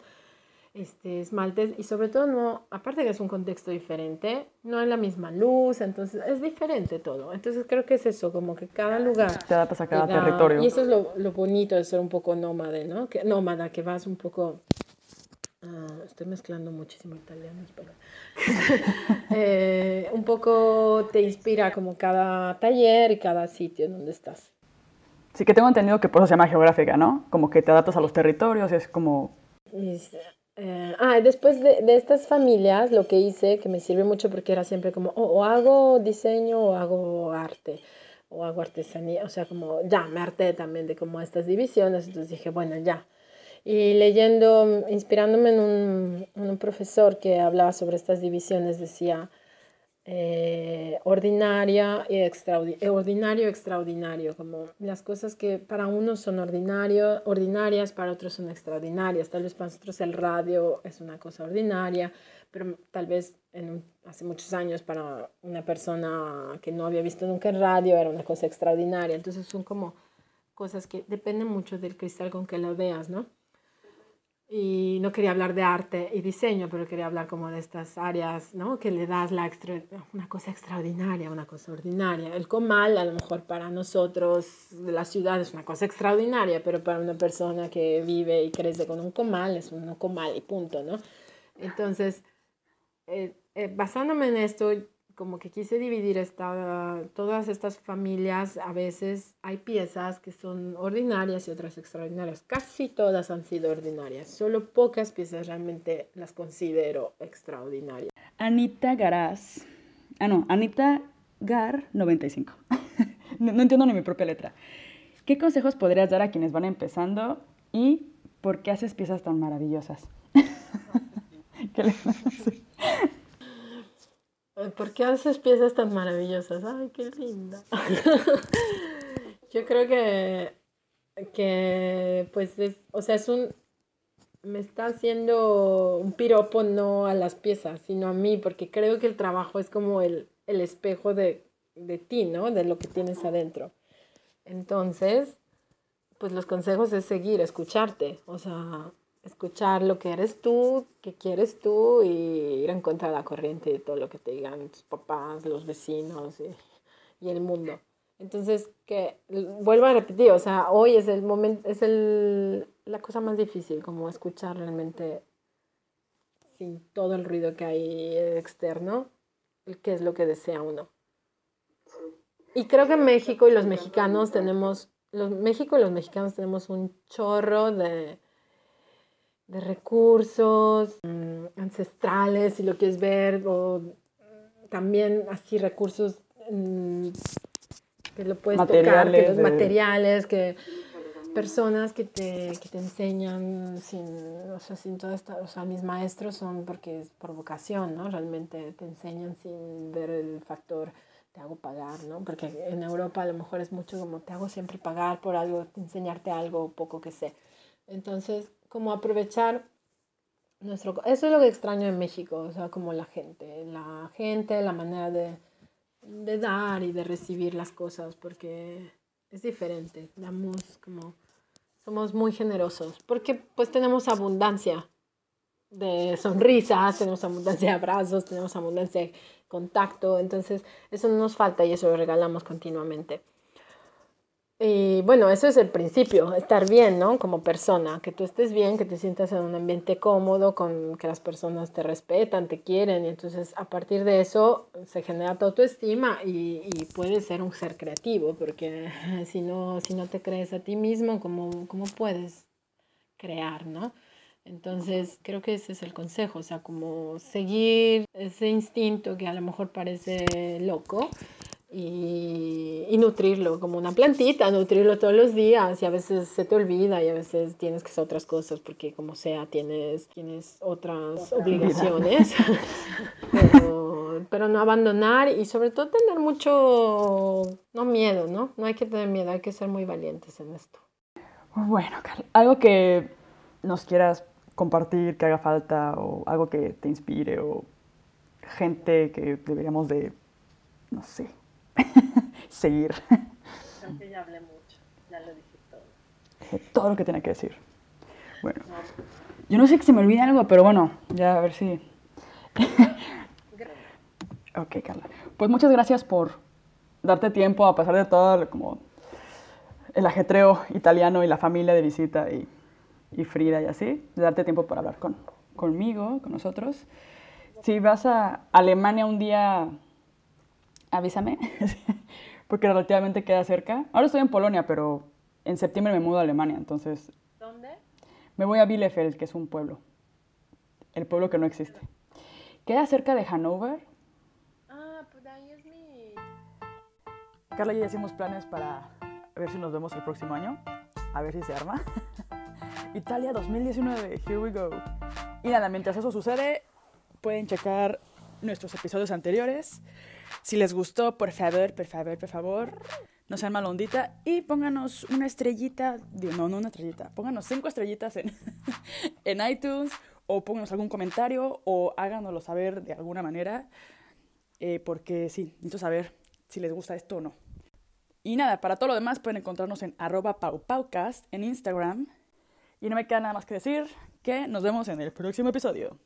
este, esmaltes y sobre todo no, aparte que es un contexto diferente, no es la misma luz, entonces es diferente todo. Entonces creo que es eso, como que cada lugar Te adaptas a cada te da- territorio. Y eso es lo, lo bonito de ser un poco nómade, ¿no? Que, nómada, que vas un poco... ah, estoy mezclando muchísimo italiano, espera. Eh, un poco te inspira como cada taller y cada sitio en donde estás. Sí que tengo entendido que por eso se llama geográfica, ¿no? Como que te adaptas a los territorios y es como... Y s- eh, ah, después de, de estas familias, lo que hice, que me sirve mucho porque era siempre como, o o hago diseño o hago arte, o hago artesanía, o sea, como ya, me harté también de como estas divisiones, entonces dije, bueno, ya. Y leyendo, inspirándome en un, en un profesor que hablaba sobre estas divisiones, decía, eh, ordinaria y extraordi- eh, ordinario extraordinario, como las cosas que para unos son ordinario, ordinarias, para otros son extraordinarias. Tal vez para nosotros el radio es una cosa ordinaria, pero tal vez en un- hace muchos años para una persona que no había visto nunca el radio era una cosa extraordinaria. Entonces son como cosas que dependen mucho del cristal con que lo veas, ¿no? Y no quería hablar de arte y diseño, pero quería hablar como de estas áreas, ¿no? Que le das la extra- una cosa extraordinaria, una cosa ordinaria. El comal, a lo mejor para nosotros de la ciudad es una cosa extraordinaria, pero para una persona que vive y crece con un comal es un comal y punto, ¿no? Entonces, eh, eh, basándome en esto, como que quise dividir esta, todas estas familias, a veces hay piezas que son ordinarias y otras extraordinarias. Casi todas han sido ordinarias, solo pocas piezas realmente las considero extraordinarias. Anita Garaz. Ah, no, Anita Gar 95. no, no entiendo ni mi propia letra. ¿Qué consejos podrías dar a quienes van empezando y por qué haces piezas tan maravillosas? ¿Qué ¿Por qué haces piezas tan maravillosas? Ay, qué linda. Yo creo que, que pues, es, o sea, es un, me está haciendo un piropo no a las piezas, sino a mí, porque creo que el trabajo es como el, el espejo de, de ti, ¿no? De lo que tienes adentro. Entonces, pues los consejos es seguir, escucharte, o sea, escuchar lo que eres tú, que quieres tú y ir en contra de la corriente de todo lo que te digan tus papás, los vecinos y, y el mundo. Entonces, que vuelvo a repetir, o sea, hoy es el momento, es el, la cosa más difícil, como escuchar realmente sin todo el ruido que hay externo, qué es lo que desea uno. Y creo que México y los mexicanos tenemos, los, México y los mexicanos tenemos un chorro de, de recursos mm, ancestrales, si lo quieres ver, o mm, también así recursos mm, que lo puedes tocar, que Materiales los de- materiales, que personas que te, que te enseñan sin, o sea, sin toda esta, o sea, mis maestros son porque es por vocación, ¿no? Realmente te enseñan sin ver el factor te hago pagar, ¿no? Porque en Europa a lo mejor es mucho como te hago siempre pagar por algo, enseñarte algo poco que sé. Entonces, como aprovechar nuestro... Eso es lo que extraño en México, o sea, como la gente, la gente, la manera de, de dar y de recibir las cosas, porque es diferente, damos como... Somos muy generosos, porque pues tenemos abundancia de sonrisas, tenemos abundancia de abrazos, tenemos abundancia de contacto, entonces eso no nos falta y eso lo regalamos continuamente. Y bueno, eso es el principio, estar bien, ¿no? Como persona, que tú estés bien, que te sientas en un ambiente cómodo, con que las personas te respetan, te quieren, y entonces a partir de eso se genera tu autoestima y, y puedes ser un ser creativo, porque si no, si no te crees a ti mismo, ¿cómo, cómo puedes crear, ¿no? Entonces, creo que ese es el consejo, o sea, como seguir ese instinto que a lo mejor parece loco y, y, nutrirlo como una plantita, nutrirlo todos los días y a veces se te olvida y a veces tienes que hacer otras cosas porque como sea tienes, tienes otras obligaciones, pero, pero no abandonar y sobre todo tener mucho, no miedo, ¿no? No hay que tener miedo, hay que ser muy valientes en esto. Bueno, Carla, algo que nos quieras compartir que haga falta o algo que te inspire o gente que deberíamos de, no sé, seguir. Creo que ya hablé mucho, ya lo dije todo. Todo lo que tenía que decir. Bueno, yo no sé que se me olvide algo, pero bueno, ya a ver si... ok, Carla. Pues muchas gracias por darte tiempo a pesar de todo como el ajetreo italiano y la familia de visita y y Frida y así, de darte tiempo para hablar con, conmigo, con nosotros. Si vas a Alemania un día, avísame, porque relativamente queda cerca. Ahora estoy en Polonia, pero en septiembre me mudo a Alemania, entonces... ¿Dónde? Me voy a Bielefeld, que es un pueblo. El pueblo que no existe. Queda cerca de Hannover. Ah, pues ahí es mi... Carla y yo hicimos planes para ver si nos vemos el próximo año. A ver si se arma. Italia 2019, here we go. Y nada, mientras eso sucede, pueden checar nuestros episodios anteriores. Si les gustó, por favor, por favor, por favor, no sean malondita y pónganos una estrellita, no, no una estrellita, pónganos cinco estrellitas en, en iTunes o pónganos algún comentario o háganoslo saber de alguna manera, eh, porque sí, necesito saber si les gusta esto o no. Y nada, para todo lo demás pueden encontrarnos en arroba paupaucast en Instagram y no me queda nada más que decir que nos vemos en el próximo episodio.